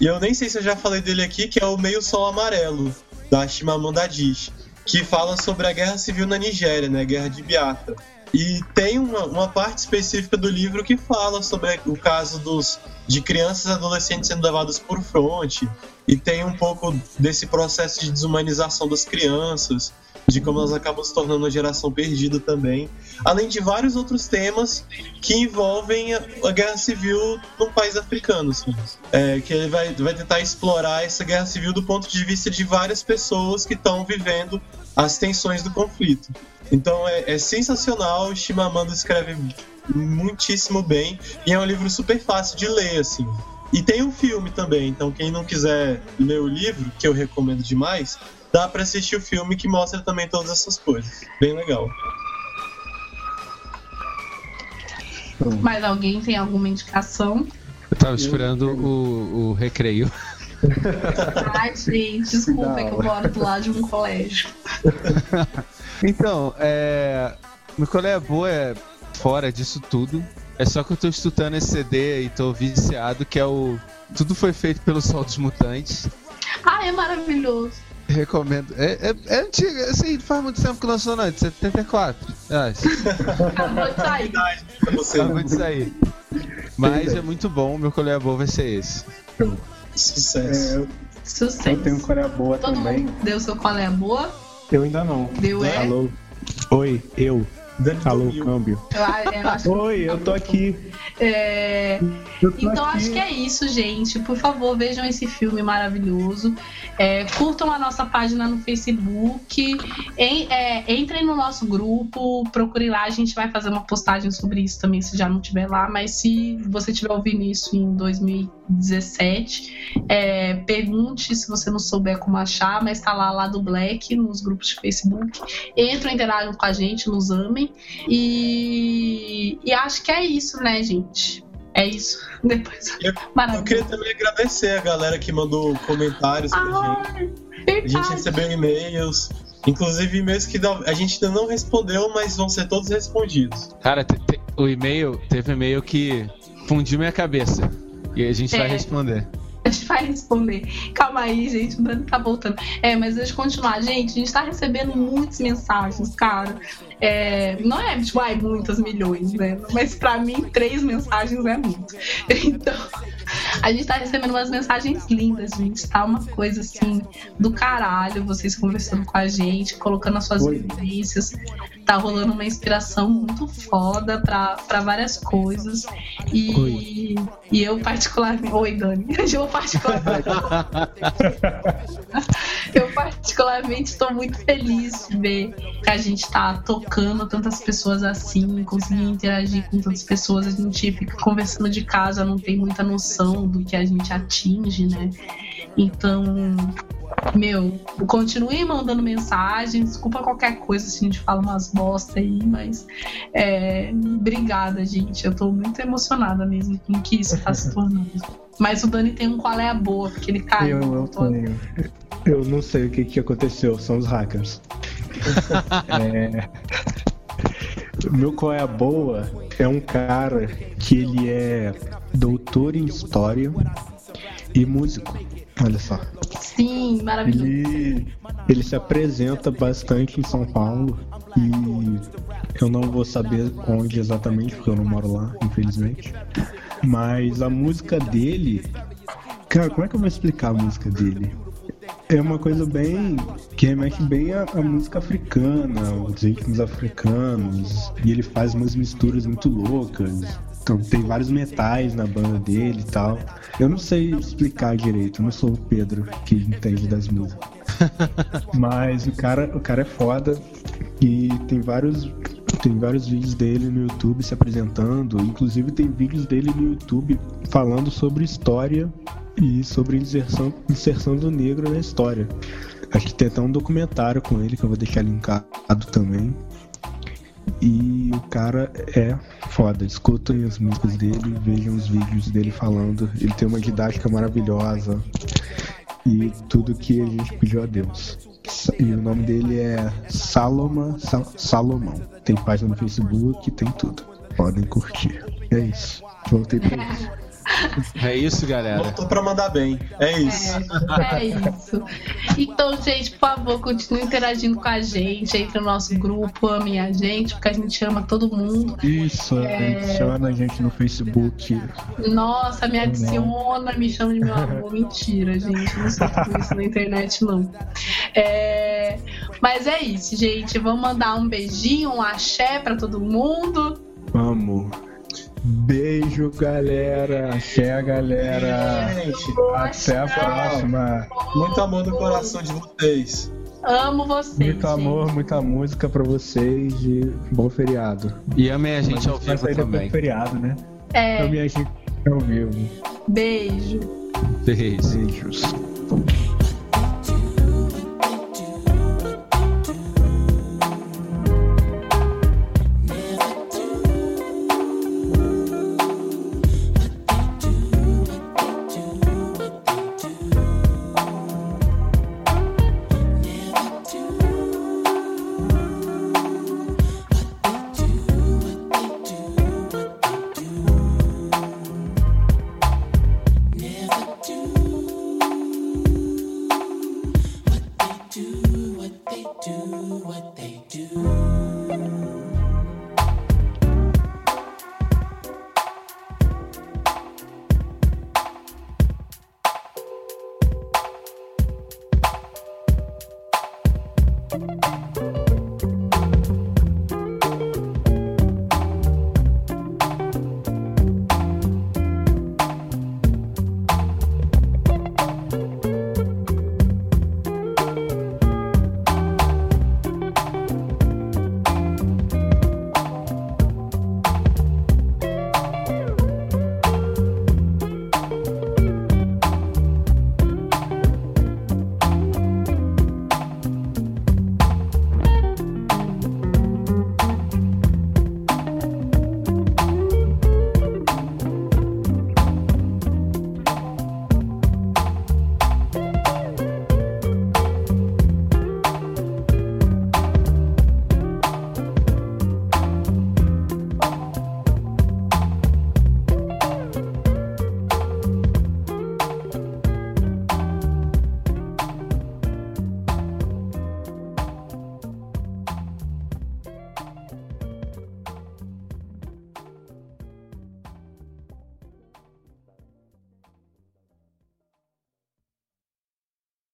E eu nem sei se eu já falei dele aqui, que é o Meio Sol Amarelo, da Chimamanda Adichie, que fala sobre a guerra civil na Nigéria, né, a guerra de Biafra. E tem uma, uma parte específica do livro que fala sobre o caso dos, de crianças e adolescentes sendo levadas por fronte, e tem um pouco desse processo de desumanização das crianças, de como elas acabam se tornando uma geração perdida também, além de vários outros temas que envolvem a, guerra civil num país africano, assim. É, que ele vai, vai tentar explorar essa guerra civil do ponto de vista de várias pessoas que estão vivendo as tensões do conflito. Então é, é sensacional, Chimamanda escreve muitíssimo bem e é um livro super fácil de ler, assim. E tem um filme também, então quem não quiser ler o livro, que eu recomendo demais, dá pra assistir o filme que mostra também todas essas coisas. Bem legal. Mais alguém tem alguma indicação? Eu tava esperando o, o recreio. Ai, gente, desculpa é que eu moro do lado de um colégio. Então, é. Meu colega boa é fora disso tudo. É só que eu tô estudando esse CD e tô viciado, que é o. Tudo foi feito pelos Soltos Mutantes. Ai, é maravilhoso. Recomendo. É, é, é antigo, assim, faz muito tempo que lançou, não, é de 74. Acho. Acabou de sair. Acabou de sair. Mas é muito bom, meu colega boa vai ser esse. Sucesso. É, eu, Sucesso. eu tenho Coreia boa Todo também. mundo deu seu é a boa? Eu ainda não. Deu é? Alô? Oi, eu. Dani Alô, dormiu. câmbio. Eu Oi, eu tô aqui. É, Eu tô Então aqui. acho que é isso, gente. Por favor, vejam esse filme maravilhoso. É, curtam a nossa página no Facebook. Em- é, entrem no nosso grupo. Procure lá. A gente vai fazer uma postagem sobre isso também, se já não tiver lá. Mas se você estiver ouvindo isso em 2017, é, pergunte se você não souber como achar. Mas tá lá, lá do Black, nos grupos de Facebook. Entram, interajam com a gente, nos amem. E, e acho que é isso, né, gente? É isso. Depois. Eu- Eu queria também agradecer a galera que mandou comentários pra gente. Ai, A gente recebeu e-mails, inclusive e-mails que a gente ainda não respondeu, mas vão ser todos respondidos. Cara, te- te- o e-mail, teve e-mail que fundiu minha cabeça. E a gente vai É. responder. A gente vai responder. Calma aí, gente. O Dani tá voltando. É, mas deixa eu continuar. Gente, a gente tá recebendo muitas mensagens, cara. É, não é, tipo, ai, muitas milhões, né? Mas pra mim, três mensagens é muito. Então, a gente tá recebendo umas mensagens lindas, gente. Tá uma coisa assim do caralho. Vocês conversando com a gente, colocando as suas Oi. vivências. Tá rolando uma inspiração muito foda pra, pra várias coisas. E, e eu, particularmente. Oi, Dani. Eu, particularmente. eu, particularmente, estou muito feliz de ver que a gente tá tocando tantas pessoas assim, conseguindo interagir com tantas pessoas. A gente fica conversando de casa, não tem muita noção do que a gente atinge, né? Então, meu, continue mandando mensagens. Desculpa qualquer coisa se a gente fala umas bosta aí, mas é, obrigada, gente. Eu tô muito emocionada mesmo com o que isso tá se tornando. Mas o Dani tem um qual é a boa, porque ele caiu. Eu, tenho. Eu não sei o que, que aconteceu, são os hackers. É... O meu qual é a boa é um cara que ele é doutor em história e músico. Olha só. Sim, maravilhoso. Ele, ele se apresenta bastante em São Paulo e eu não vou saber onde exatamente, porque eu não moro lá, infelizmente. Mas a música dele. Cara, como é que eu vou explicar a música dele? É uma coisa bem. que remete bem à, à música africana, os ritmos africanos. E ele faz umas misturas muito loucas. Então tem vários metais na banda dele e tal. Eu não sei explicar direito, eu não sou o Pedro que entende das músicas. Mas o cara, o cara é foda e tem vários tem vários vídeos dele no YouTube se apresentando, inclusive tem vídeos dele no YouTube falando sobre história e sobre inserção, inserção do negro na história. Acho que tem até um documentário com ele que eu vou deixar linkado também. E o cara é foda. Escutem as músicas dele, vejam os vídeos dele falando. Ele tem uma didática maravilhosa e tudo que a gente pediu a Deus. E o nome dele é Saloma, Sa- Salomão. Tem página no Facebook, tem tudo. Podem curtir. É isso. Voltei pra isso. É isso, galera. Voltou pra mandar bem. É isso. É, é isso. Então, gente, por favor, continue interagindo com a gente. Entre no nosso grupo, amem a gente, porque a gente ama todo mundo. Isso, adiciona a gente no Facebook. Nossa, me adiciona, me chama de meu amor. Mentira, gente. Não sou tudo isso na internet, não. É, Mas é isso, gente. Vamos mandar um beijinho, um axé pra todo mundo. Vamos. Beijo, galera. Axé, galera. Gente, Até a próxima. muito amor no coração de vocês. Amo vocês. Muito amor, gente. muita música pra vocês e bom feriado. E amem a gente ao Vai vivo sair depois também. do feriado, né? É, Eu me gente ao vivo. beijo. Beijo. Beijos.